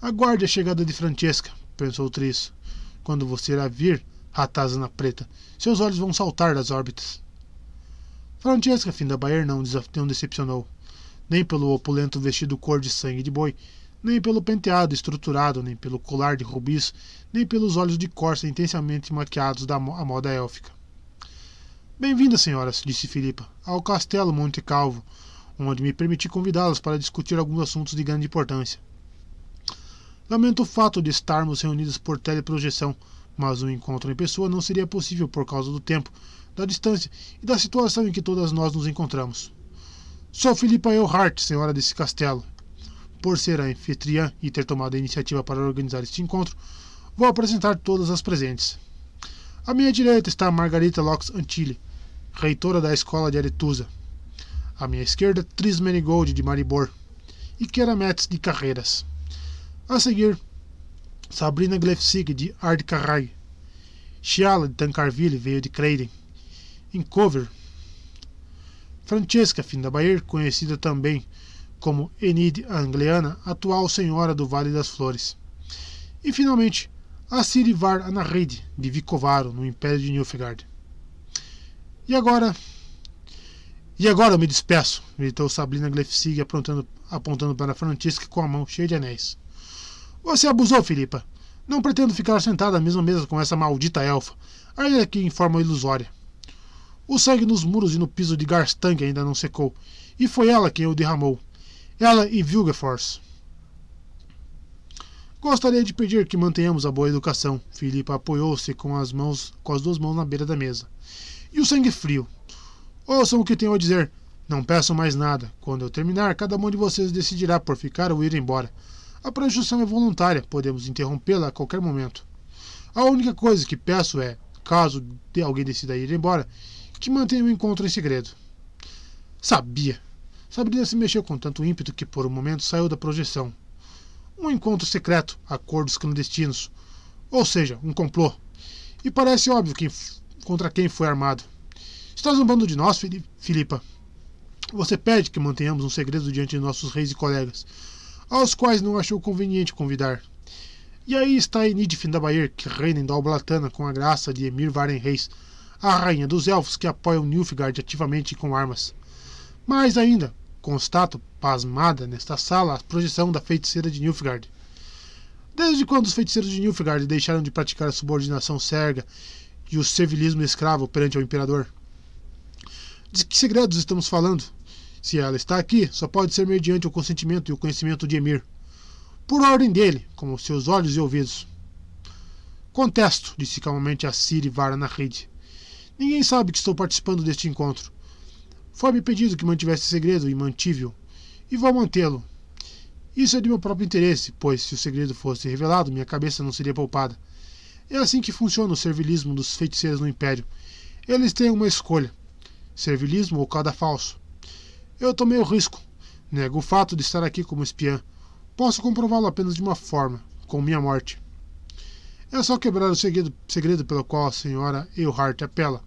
Aguarde a chegada de Francesca, pensou Tris. Quando você irá vir, ratazana preta, seus olhos vão saltar das órbitas. Francesca Findabaer não, não decepcionou, nem pelo opulento vestido cor de sangue de boi, nem pelo penteado estruturado, nem pelo colar de rubis, nem pelos olhos de corça intensamente maquiados da moda élfica. Bem-vindas, senhoras, disse Filipa, ao castelo Monte Calvo, onde me permiti convidá-las para discutir alguns assuntos de grande importância. Lamento o fato de estarmos reunidos por teleprojeção, mas o um encontro em pessoa não seria possível por causa do tempo, da distância e da situação em que todas nós nos encontramos. Sou Filipa Earhart, senhora desse castelo. Por ser a anfitriã e ter tomado a iniciativa para organizar este encontro, vou apresentar todas as presentes. À minha direita está Margarita Locks Antilli, reitora da escola de Aretusa. À minha esquerda, Tris Manigold, de Maribor, e Kera Metz, de Carreiras. A seguir, Sabrina Glefsig, de Ardcarrai. Chiala, de Tancarville, veio de Creiden. Em Cover, Francesca Findabair, conhecida também como Enid Angliana, atual senhora do Vale das Flores. E, finalmente, a Sirivar Anahrid, de Vicovaro, no Império de Nilfgaard. E agora, e agora eu me despeço, gritou Sabrina Glefsig apontando, apontando para Francisca com a mão cheia de anéis. Você abusou, Filipa. Não pretendo ficar sentada à mesma mesa com essa maldita elfa, ainda que em forma ilusória. O sangue nos muros e no piso de Garstang ainda não secou, e foi ela quem o derramou. Ela e Vilgeforce. Gostaria de pedir que mantenhamos a boa educação. Filipa apoiou-se com as mãos, com as duas mãos na beira da mesa. E o sangue frio. Ouçam o que tenho a dizer. Não peçam mais nada. Quando eu terminar, cada um de vocês decidirá por ficar ou ir embora. A projeção é voluntária, podemos interrompê-la a qualquer momento. A única coisa que peço é, caso alguém decida ir embora, que mantenha o encontro em segredo. Sabia. Sabrina se mexeu com tanto ímpeto que por um momento saiu da projeção. Um encontro secreto, acordos clandestinos. Ou seja, um complô. E parece óbvio que, contra quem foi armado. Está zombando de nós, Filipa? Você pede que mantenhamos um segredo diante de nossos reis e colegas, aos quais não achou conveniente convidar. E aí está Enid Findabair, que reina em Dalblatana com a graça de Emir Varen Reis, a rainha dos elfos que apoiam Nilfgaard ativamente com armas. Mais ainda, constato, pasmada, nesta sala, a projeção da feiticeira de Nilfgaard. Desde quando os feiticeiros de Nilfgaard deixaram de praticar a subordinação serga e o servilismo escravo perante o imperador? De que segredos estamos falando? Se ela está aqui, só pode ser mediante o consentimento e o conhecimento de Emir. Por ordem dele, como seus olhos e ouvidos. Contesto, disse calmamente a Siri Vara na rede. Ninguém sabe que estou participando deste encontro. Foi-me pedido que mantivesse segredo e mantive-o, e vou mantê-lo. Isso é de meu próprio interesse, pois se o segredo fosse revelado, minha cabeça não seria poupada. É assim que funciona o servilismo dos feiticeiros no Império. Eles têm uma escolha: servilismo ou cadafalso. Eu tomei o risco. Nego o fato de estar aqui como espiã. Posso comprová-lo apenas de uma forma, com minha morte. É só quebrar o segredo, segredo pelo qual a senhora Eilhart apela.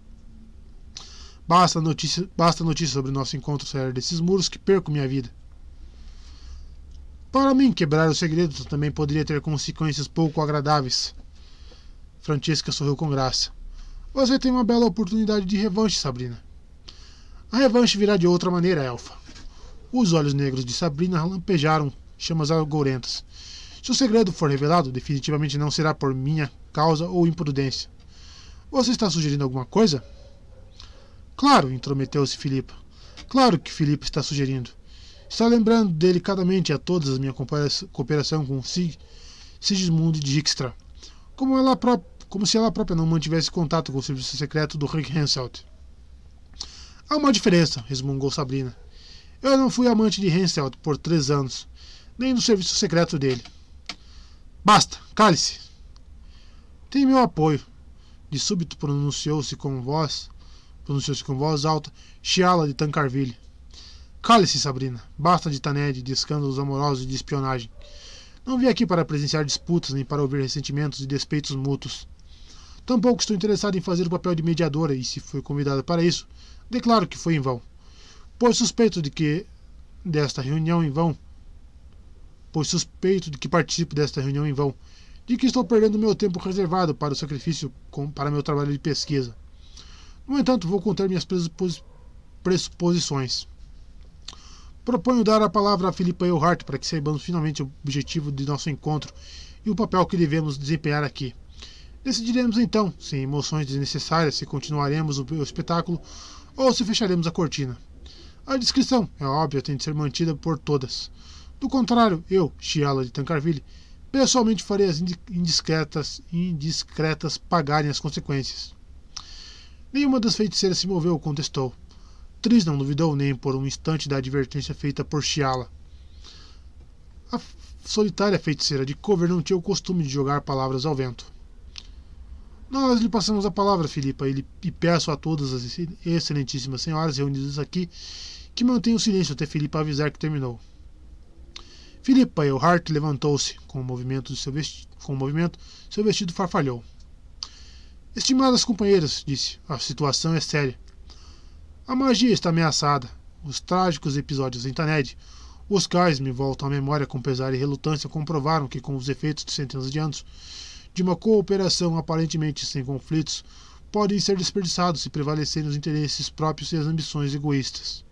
Basta notícia, basta notícia sobre nosso encontro sair desses muros que perco minha vida. Para mim, quebrar o segredo também poderia ter consequências pouco agradáveis. Francesca sorriu com graça. Você tem uma bela oportunidade de revanche, Sabrina. A revanche virá de outra maneira, Elfa. Os olhos negros de Sabrina lampejaram chamas algourentas. Se o segredo for revelado, definitivamente não será por minha causa ou imprudência. Você está sugerindo alguma coisa? Claro, intrometeu-se Filipa. Claro que Filipa está sugerindo. Está lembrando delicadamente a todas a minha cooperação com Sig, Sigismund Dijkstra, como, ela como se ela própria não mantivesse contato com o serviço secreto do Rick Henselt. Há uma diferença, resmungou Sabrina. Eu não fui amante de Henselt por três anos, nem no serviço secreto dele. Basta, cale-se. Tem meu apoio. De súbito pronunciou-se com voz, pronunciou-se com voz alta, Chiala de Tancarville. Cale-se, Sabrina. Basta de Taned, de escândalos amorosos e de espionagem. Não vim aqui para presenciar disputas nem para ouvir ressentimentos e despeitos mútuos. Tampouco estou interessado em fazer o papel de mediadora e, se fui convidada para isso, declaro que foi em vão. Pois suspeito de que desta reunião em vão, pois suspeito de que participo desta reunião em vão, de que estou perdendo meu tempo reservado para o sacrifício com, para meu trabalho de pesquisa. No entanto, vou conter minhas pressuposições. Proponho dar a palavra a Filipa Eulhart para que saibamos finalmente o objetivo de nosso encontro e o papel que devemos desempenhar aqui. Decidiremos então, sem emoções desnecessárias, se continuaremos o espetáculo ou se fecharemos a cortina. A descrição, é óbvio, tem de ser mantida por todas. Do contrário, eu, Chiala de Tancarville, pessoalmente farei as indiscretas, indiscretas pagarem as consequências. Nenhuma das feiticeiras se moveu, contestou. Tris não duvidou nem por um instante da advertência feita por Chiala. A solitária feiticeira de Cover não tinha o costume de jogar palavras ao vento. Nós lhe passamos a palavra, Filipa, e peço a todas as excelentíssimas senhoras reunidas aqui que mantenha o silêncio até Filipe avisar que terminou. Filipa Eilhart levantou-se. Com o movimento seu vestido, com o movimento, seu vestido farfalhou. Estimadas companheiras, disse, a situação é séria. A magia está ameaçada. Os trágicos episódios em Taned, os quais me voltam à memória com pesar e relutância, comprovaram que, com os efeitos de centenas de anos de uma cooperação aparentemente sem conflitos, podem ser desperdiçados se prevalecerem os interesses próprios e as ambições egoístas.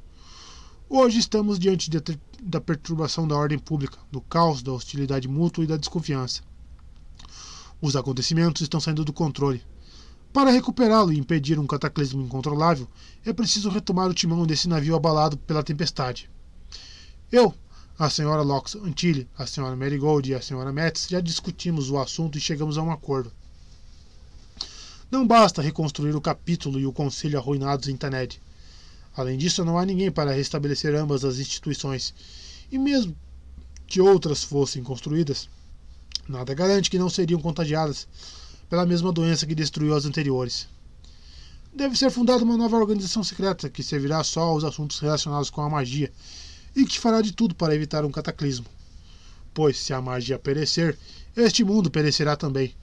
Hoje estamos diante de, da perturbação da ordem pública, do caos, da hostilidade mútua e da desconfiança. Os acontecimentos estão saindo do controle. Para recuperá-lo e impedir um cataclismo incontrolável, é preciso retomar o timão desse navio abalado pela tempestade. Eu, a senhora Lox Antilles, a senhora Marigold e a senhora Metz já discutimos o assunto e chegamos a um acordo. Não basta reconstruir o capítulo e o conselho arruinados em Taned. Além disso, não há ninguém para restabelecer ambas as instituições. E mesmo que outras fossem construídas, nada garante que não seriam contagiadas pela mesma doença que destruiu as anteriores. Deve ser fundada uma nova organização secreta que servirá só aos assuntos relacionados com a magia e que fará de tudo para evitar um cataclismo. Pois, se a magia perecer, este mundo perecerá também.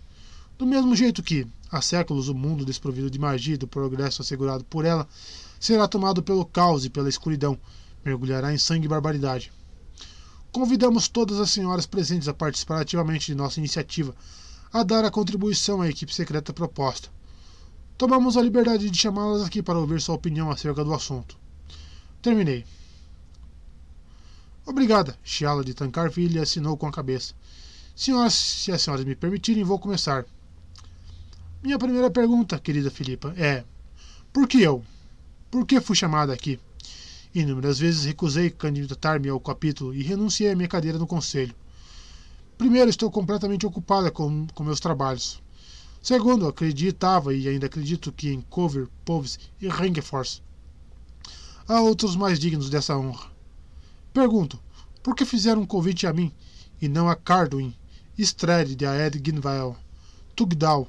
Do mesmo jeito que, há séculos, o mundo desprovido de magia e do progresso assegurado por ela será tomado pelo caos e pela escuridão, mergulhará em sangue e barbaridade. Convidamos todas as senhoras presentes a participar ativamente de nossa iniciativa, a dar a contribuição à equipe secreta proposta. Tomamos a liberdade de chamá-las aqui para ouvir sua opinião acerca do assunto. Terminei. Obrigada, Chiala de Tancarville assinou com a cabeça. Senhoras, se as senhoras me permitirem, vou começar. Minha primeira pergunta, querida Filipa, é: por que eu? Por que fui chamada aqui? Inúmeras vezes recusei candidatar-me ao capítulo e renunciei à minha cadeira no conselho. Primeiro, estou completamente ocupada com, com meus trabalhos. Segundo, acreditava e ainda acredito que em Cover, Poves e Ringefors há outros mais dignos dessa honra. Pergunto, por que fizeram um convite a mim e não a Carduin, Stred de Aed Ginvael, Tugdal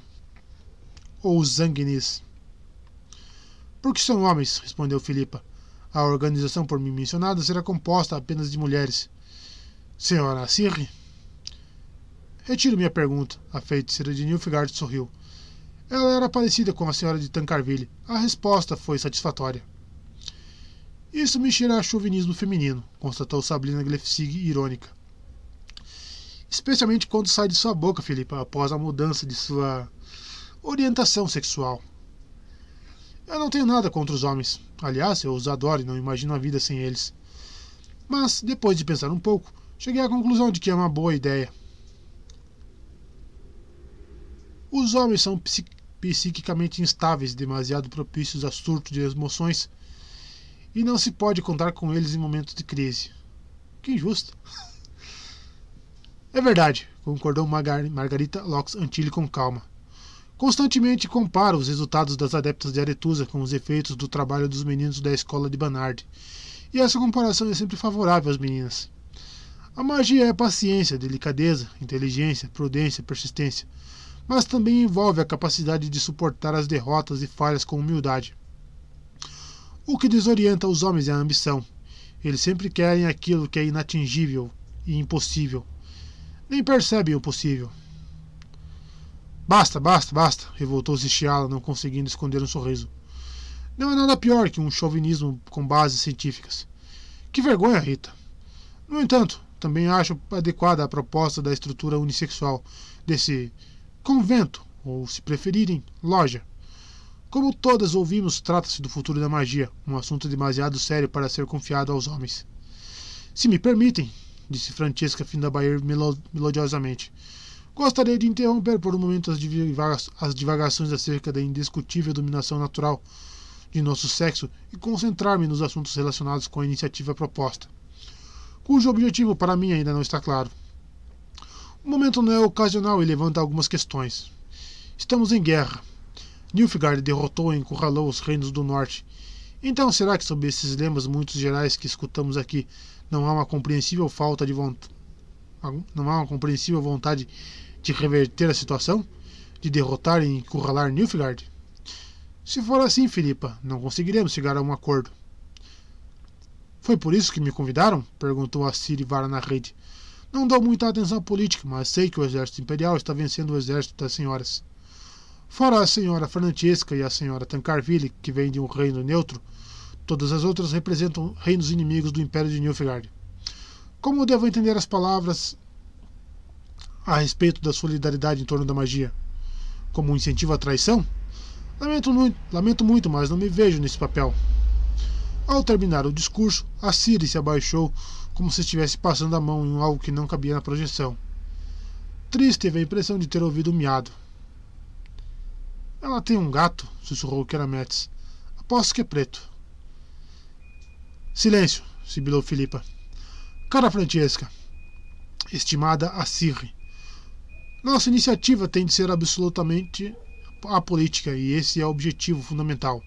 ou Zanguinis? Porque são homens, respondeu Filipa. A organização por mim mencionada será composta apenas de mulheres. Senhora Sirri? Retiro minha pergunta. A feiticeira de Nilfgaard sorriu. Ela era parecida com a senhora de Tancarville. A resposta foi satisfatória. Isso me cheira a chauvinismo feminino, constatou Sabrina Glefsig irônica. Especialmente quando sai de sua boca, Filipa, após a mudança de sua orientação sexual. Eu não tenho nada contra os homens. Aliás, eu os adoro e não imagino a vida sem eles. Mas, depois de pensar um pouco, cheguei à conclusão de que é uma boa ideia. Os homens são psiquicamente instáveis, demasiado propícios a surto de emoções, e não se pode contar com eles em momentos de crise. Que injusto. É verdade, concordou Margarita Locks Antilles com calma. Constantemente compara os resultados das adeptas de Aretusa com os efeitos do trabalho dos meninos da escola de Banard. e essa comparação é sempre favorável às meninas. A magia é paciência, delicadeza, inteligência, prudência, persistência, mas também envolve a capacidade de suportar as derrotas e falhas com humildade. O que desorienta os homens é a ambição. Eles sempre querem aquilo que é inatingível e impossível. Nem percebem o possível. Basta, basta, basta, revoltou-se Chiala, não conseguindo esconder um sorriso. Não é nada pior que um chauvinismo com bases científicas. Que vergonha, Rita. No entanto, também acho adequada a proposta da estrutura unissexual desse convento, ou, se preferirem, loja. Como todas ouvimos, trata-se do futuro da magia, um assunto demasiado sério para ser confiado aos homens. Se me permitem, disse Francesca Findabair melodiosamente, gostaria de interromper por um momento as, as divagações acerca da indiscutível dominação natural de nosso sexo e concentrar-me nos assuntos relacionados com a iniciativa proposta, cujo objetivo para mim ainda não está claro. O momento não é ocasional e levanta algumas questões. Estamos em guerra Nilfgaard derrotou e encurralou os reinos do norte. Então, será que sob esses lemas muito gerais que escutamos aqui, não há uma compreensível falta de vontade, não há uma compreensível vontade de reverter a situação, de derrotar e encurralar Nilfgaard? Se for assim, Filipa, não conseguiremos chegar a um acordo. Foi por isso que me convidaram? perguntou a Siri Vara na rede. Não dou muita atenção política, mas sei que o exército imperial está vencendo o exército das senhoras. Fora a senhora Francesca e a senhora Tancarville, que vêm de um reino neutro, todas as outras representam reinos inimigos do Império de Nilfgaard. Como devo entender as palavras a respeito da solidariedade em torno da magia? Como um incentivo à traição? Lamento muito, lamento muito, mas não me vejo nesse papel. Ao terminar o discurso, a Siri se abaixou como se estivesse passando a mão em algo que não cabia na projeção. Tris teve a impressão de ter ouvido um miado. Ela tem um gato, sussurrou Kerametes. Aposto que é preto. Silêncio, sibilou Filipa. Cara Francesca, estimada Assirre, nossa iniciativa tem de ser absolutamente apolítica e esse é o objetivo fundamental.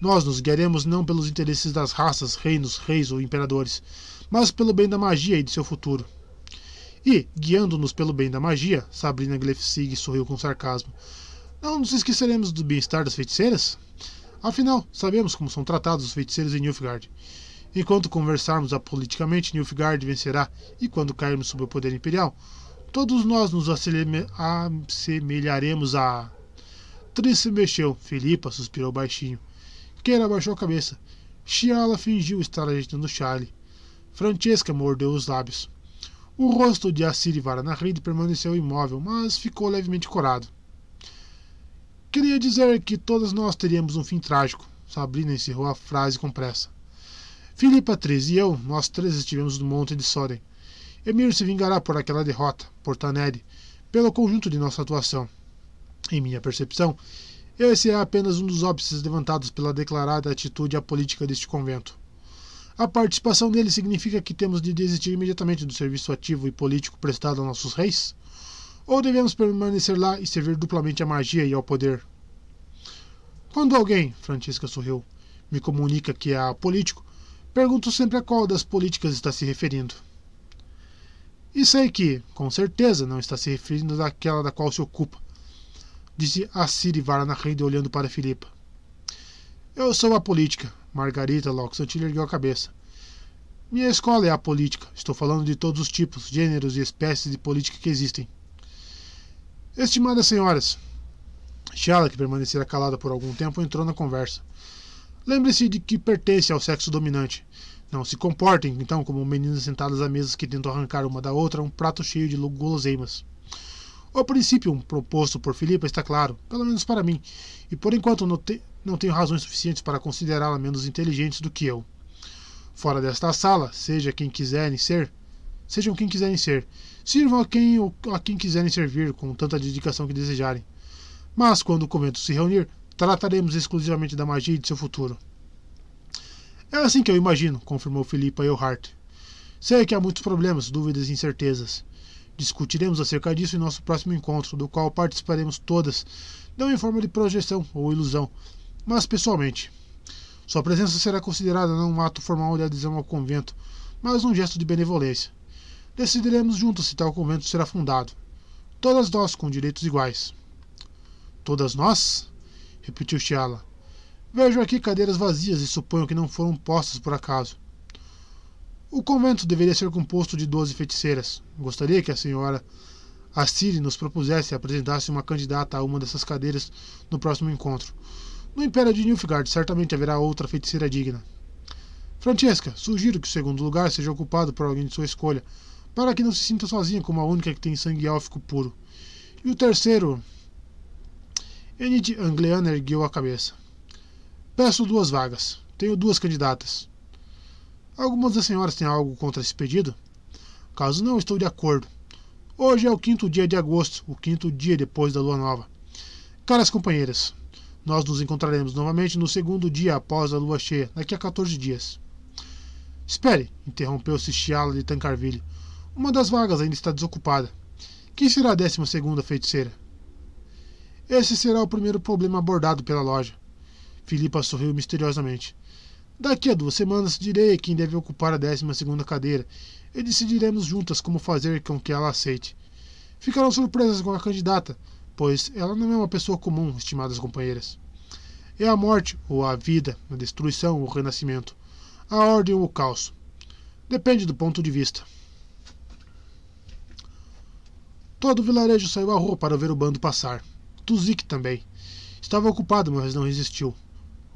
Nós nos guiaremos não pelos interesses das raças, reinos, reis ou imperadores, mas pelo bem da magia e de seu futuro. E, guiando-nos pelo bem da magia, Sabrina Glefsig sorriu com sarcasmo, não nos esqueceremos do bem-estar das feiticeiras? Afinal, sabemos como são tratados os feiticeiros em Nilfgaard. Enquanto conversarmos apoliticamente, Nilfgaard vencerá, e quando cairmos sob o poder imperial, todos nós nos assemelharemos a. Tris se mexeu. Filipa suspirou baixinho. Keira abaixou a cabeça. Chiala fingiu estar ajeitando Charlie. Francesca mordeu os lábios. O rosto de Assiri Varanahrid permaneceu imóvel, mas ficou levemente corado. Queria dizer que todas nós teríamos um fim trágico. Sabrina encerrou a frase com pressa. Filipa 13 e eu, nós três estivemos no monte de Soren. Emir se vingará por aquela derrota, por Taneri, pelo conjunto de nossa atuação. Em minha percepção, esse é apenas um dos óbices levantados pela declarada atitude apolítica deste convento. A participação dele significa que temos de desistir imediatamente do serviço ativo e político prestado a nossos reis? Ou devemos permanecer lá e servir duplamente à magia e ao poder? Quando alguém, Francisca sorriu, me comunica que é político, pergunto sempre a qual das políticas está se referindo. E sei que, com certeza, não está se referindo àquela da qual se ocupa, disse a Siri Varanahide olhando para Filipa. Eu sou a política, Margarita Loxantil ergueu a cabeça. Minha escola é a política. Estou falando de todos os tipos, gêneros e espécies de política que existem. Estimadas senhoras, Shala, que permanecera calada por algum tempo, entrou na conversa. Lembre-se de que pertence ao sexo dominante. Não se comportem, então, como meninas sentadas à mesa que tentam arrancar uma da outra um prato cheio de guloseimas. O princípio proposto por Filipa está claro, pelo menos para mim, e por enquanto não, te, não tenho razões suficientes para considerá-la menos inteligente do que eu. Fora desta sala, seja quem quiserem ser, sejam quem quiserem ser, Sirvam a quem, a quem quiserem servir com tanta dedicação que desejarem. Mas, quando o convento se reunir, trataremos exclusivamente da magia e de seu futuro. É assim que eu imagino, confirmou Filipa Eilhart. Sei que há muitos problemas, dúvidas e incertezas. Discutiremos acerca disso em nosso próximo encontro, do qual participaremos todas, não em forma de projeção ou ilusão, mas pessoalmente. Sua presença será considerada não um ato formal de adesão ao convento, mas um gesto de benevolência. Decidiremos juntos se tal convento será fundado. Todas nós com direitos iguais. Todas nós? repetiu Chiala. Vejo aqui cadeiras vazias e suponho que não foram postas por acaso. O convento deveria ser composto de doze feiticeiras. Gostaria que a senhora Assiri nos propusesse e apresentasse uma candidata a uma dessas cadeiras no próximo encontro. No Império de Nilfgaard certamente haverá outra feiticeira digna. Francesca, sugiro que o segundo lugar seja ocupado por alguém de sua escolha, para que não se sinta sozinha como a única que tem sangue élfico puro. E o terceiro. Enid Angleana ergueu a cabeça. Peço duas vagas. Tenho duas candidatas. Algumas das senhoras têm algo contra esse pedido? Caso não, estou de acordo. Hoje é o quinto dia de agosto, o quinto dia depois da lua nova. Caras companheiras, nós nos encontraremos novamente no segundo dia após a lua cheia, daqui a 14 dias. Espere, interrompeu-se Chiala de Tancarville. Uma das vagas ainda está desocupada. Quem será a décima segunda feiticeira? Esse será o primeiro problema abordado pela loja. Filipa sorriu misteriosamente. Daqui a duas semanas direi quem deve ocupar a décima segunda cadeira e decidiremos juntas como fazer com que ela aceite. Ficarão surpresas com a candidata, pois ela não é uma pessoa comum, estimadas companheiras. É a morte ou a vida, a destruição ou o renascimento, a ordem ou o caos. Depende do ponto de vista. Todo o vilarejo saiu à rua para ver o bando passar. Tuzik também. Estava ocupado, mas não resistiu.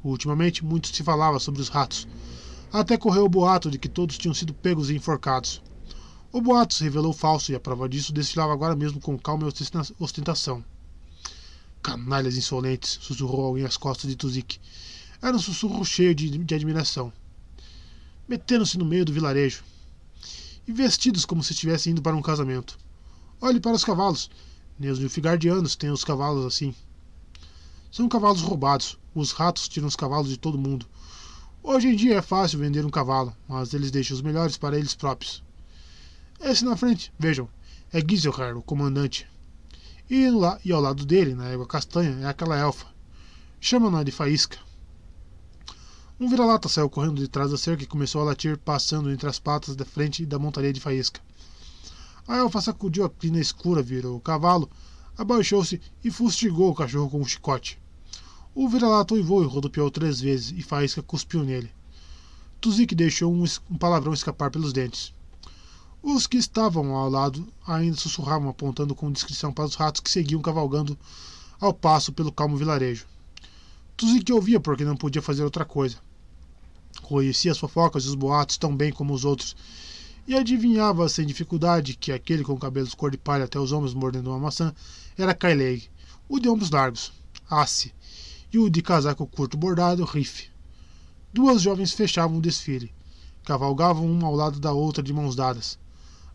Ultimamente, muito se falava sobre os ratos, até correu o boato de que todos tinham sido pegos e enforcados. O boato se revelou falso e a prova disso desfilava agora mesmo com calma e ostentação. Canalhas insolentes, sussurrou alguém às costas de Tuzik. Era um sussurro cheio de, de admiração. Metendo-se no meio do vilarejo. E vestidos como se estivessem indo para um casamento. Olhe para os cavalos. Nem os nilfgaardianos têm os cavalos assim. São cavalos roubados. Os ratos tiram os cavalos de todo mundo. Hoje em dia é fácil vender um cavalo, mas eles deixam os melhores para eles próprios. Esse na frente, vejam, é Giselher, o comandante. E, lá, e ao lado dele, na égua castanha, é aquela elfa. Chamam-na de Faísca. Um vira-lata saiu correndo de trás da cerca e começou a latir, passando entre as patas da frente da montaria de Faísca. A elfa sacudiu a crina escura, virou o cavalo, abaixou-se e fustigou o cachorro com um chicote. O vira-lata uivou e rodopiou três vezes, e Faísca cuspiu nele. Tuzik deixou um palavrão escapar pelos dentes. Os que estavam ao lado ainda sussurravam, apontando com discrição para os ratos que seguiam cavalgando ao passo pelo calmo vilarejo. Tuzik ouvia porque não podia fazer outra coisa. Conhecia as fofocas e os boatos tão bem como os outros, e adivinhava sem dificuldade que aquele com cabelos cor de palha até os ombros mordendo uma maçã era Kaileg, o de ombros largos, Ace, e o de casaco curto bordado, Riff. Duas jovens fechavam o desfile. Cavalgavam uma ao lado da outra de mãos dadas.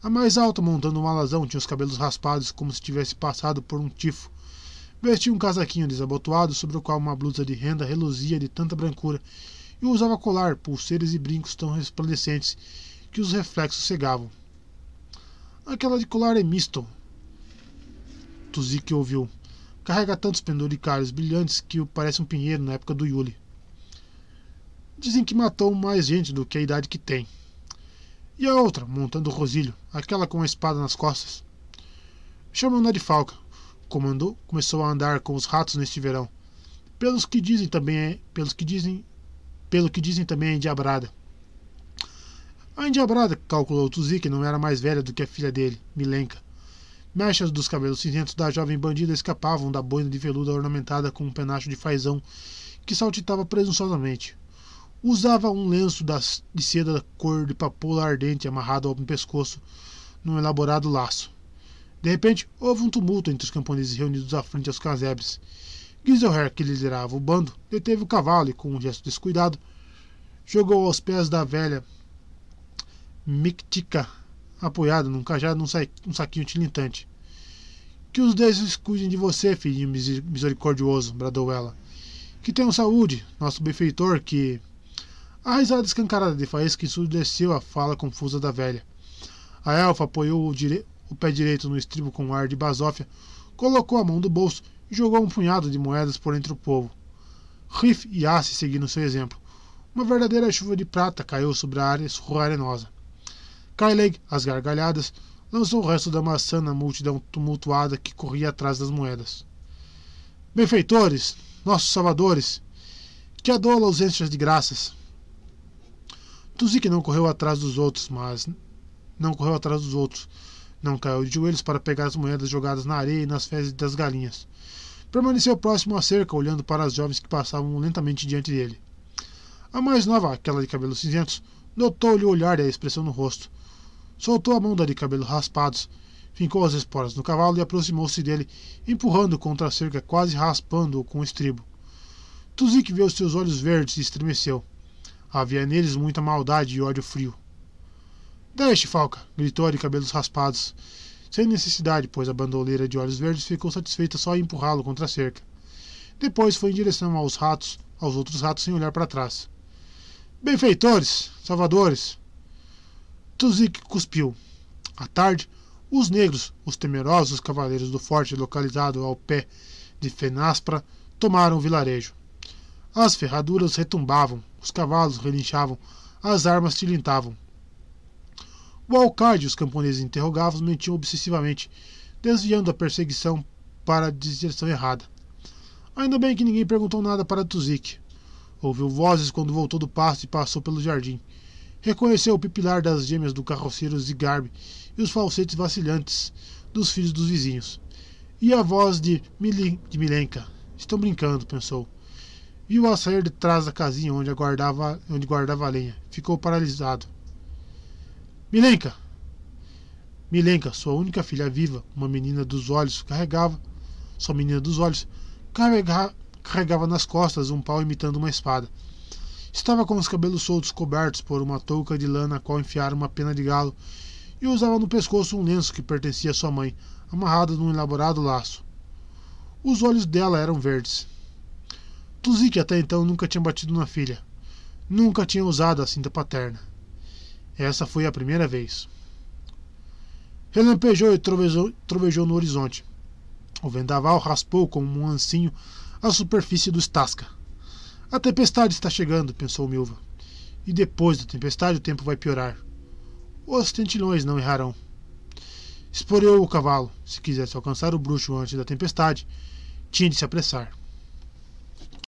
A mais alta, montando um alazão, tinha os cabelos raspados como se tivesse passado por um tifo. Vestia um casaquinho desabotoado sobre o qual uma blusa de renda reluzia de tanta brancura e usava colar, pulseiras e brincos tão resplandecentes que os reflexos cegavam. Aquela de colar é misto. Tuzik ouviu. Carrega tantos penduricários brilhantes que parece um pinheiro na época do Yuli. Dizem que matou mais gente do que a idade que tem. E a outra, montando o rosilho, aquela com a espada nas costas. Chamam-na de Falca. Comandou, começou a andar com os ratos neste verão. Pelos que dizem também é, pelos que dizem, pelo que dizem também é endiabrada. A endiabrada, calculou Tuzik, não era mais velha do que a filha dele, Milenka. Mechas dos cabelos cinzentos da jovem bandida escapavam da boina de veludo ornamentada com um penacho de fazão que saltitava presunçosamente. Usava um lenço de seda cor de papoula ardente amarrado ao pescoço num elaborado laço. De repente, houve um tumulto entre os camponeses reunidos à frente aos casebres. Giselher, que liderava o bando, deteve o cavalo e, com um gesto descuidado, jogou aos pés da velha Mictica apoiado num cajado num, sa um saquinho tilintante. Que os deuses cuidem de você, filhinho misericordioso, bradou ela. Que tenham saúde, nosso benfeitor, que. A risada escancarada de Faísca ensurdeceu a fala confusa da velha. A elfa apoiou o, dire... o pé direito no estribo com um ar de basófia, colocou a mão do bolso e jogou um punhado de moedas por entre o povo. Riff e Ace seguiram seu exemplo. Uma verdadeira chuva de prata caiu sobre a área arenosa. Kyleg, às gargalhadas, lançou o resto da maçã na multidão tumultuada que corria atrás das moedas. Benfeitores, nossos salvadores, que a dola ausência de graças. Tuzik não correu atrás dos outros, mas não correu atrás dos outros. Não caiu de joelhos para pegar as moedas jogadas na areia e nas fezes das galinhas. Permaneceu próximo à cerca, olhando para as jovens que passavam lentamente diante dele. A mais nova, aquela de cabelos cinzentos, notou-lhe o olhar e a expressão no rosto. Soltou a mão da de cabelos raspados, fincou as esporas no cavalo e aproximou-se dele, empurrando contra a cerca, quase raspando-o com o estribo. Tuzik viu seus olhos verdes e estremeceu. Havia neles muita maldade e ódio frio. Deixe, Falca! gritou de cabelos raspados, sem necessidade, pois a bandoleira de olhos verdes ficou satisfeita só em empurrá-lo contra a cerca. Depois foi em direção aos ratos, aos outros ratos, sem olhar para trás. Benfeitores, salvadores! Tuzik cuspiu. À tarde, os negros, os temerosos cavaleiros do forte localizado ao pé de Fenaspra, tomaram o vilarejo. As ferraduras retumbavam, os cavalos relinchavam, as armas tilintavam. O alcalde e os camponeses interrogavam mentiam obsessivamente, desviando a perseguição para a direção errada. Ainda bem que ninguém perguntou nada para Tuzik. Ouviu vozes quando voltou do pasto e passou pelo jardim. Reconheceu o pipilar das gêmeas do carroceiro Zigarbe e os falsetes vacilantes dos filhos dos vizinhos. E a voz de, Mili, de Milenka. Estão brincando, pensou. Viu-a sair de trás da casinha onde, aguardava, onde guardava a lenha. Ficou paralisado. Milenka! Milenka, sua única filha viva, uma menina dos olhos, carregava. Sua menina dos olhos, carregava, carregava nas costas um pau imitando uma espada. Estava com os cabelos soltos cobertos por uma touca de lã na qual enfiara uma pena de galo e usava no pescoço um lenço que pertencia à sua mãe, amarrado num elaborado laço. Os olhos dela eram verdes. Tuzik até então nunca tinha batido na filha. Nunca tinha usado a cinta paterna. Essa foi a primeira vez. Relampejou e trovejou, trovejou no horizonte. O vendaval raspou como um ancinho a superfície do Stasca. A tempestade está chegando, pensou Milva. E depois da tempestade o tempo vai piorar. Os tentilhões não errarão. Esporeou o cavalo. Se quisesse alcançar o bruxo antes da tempestade, tinha de se apressar.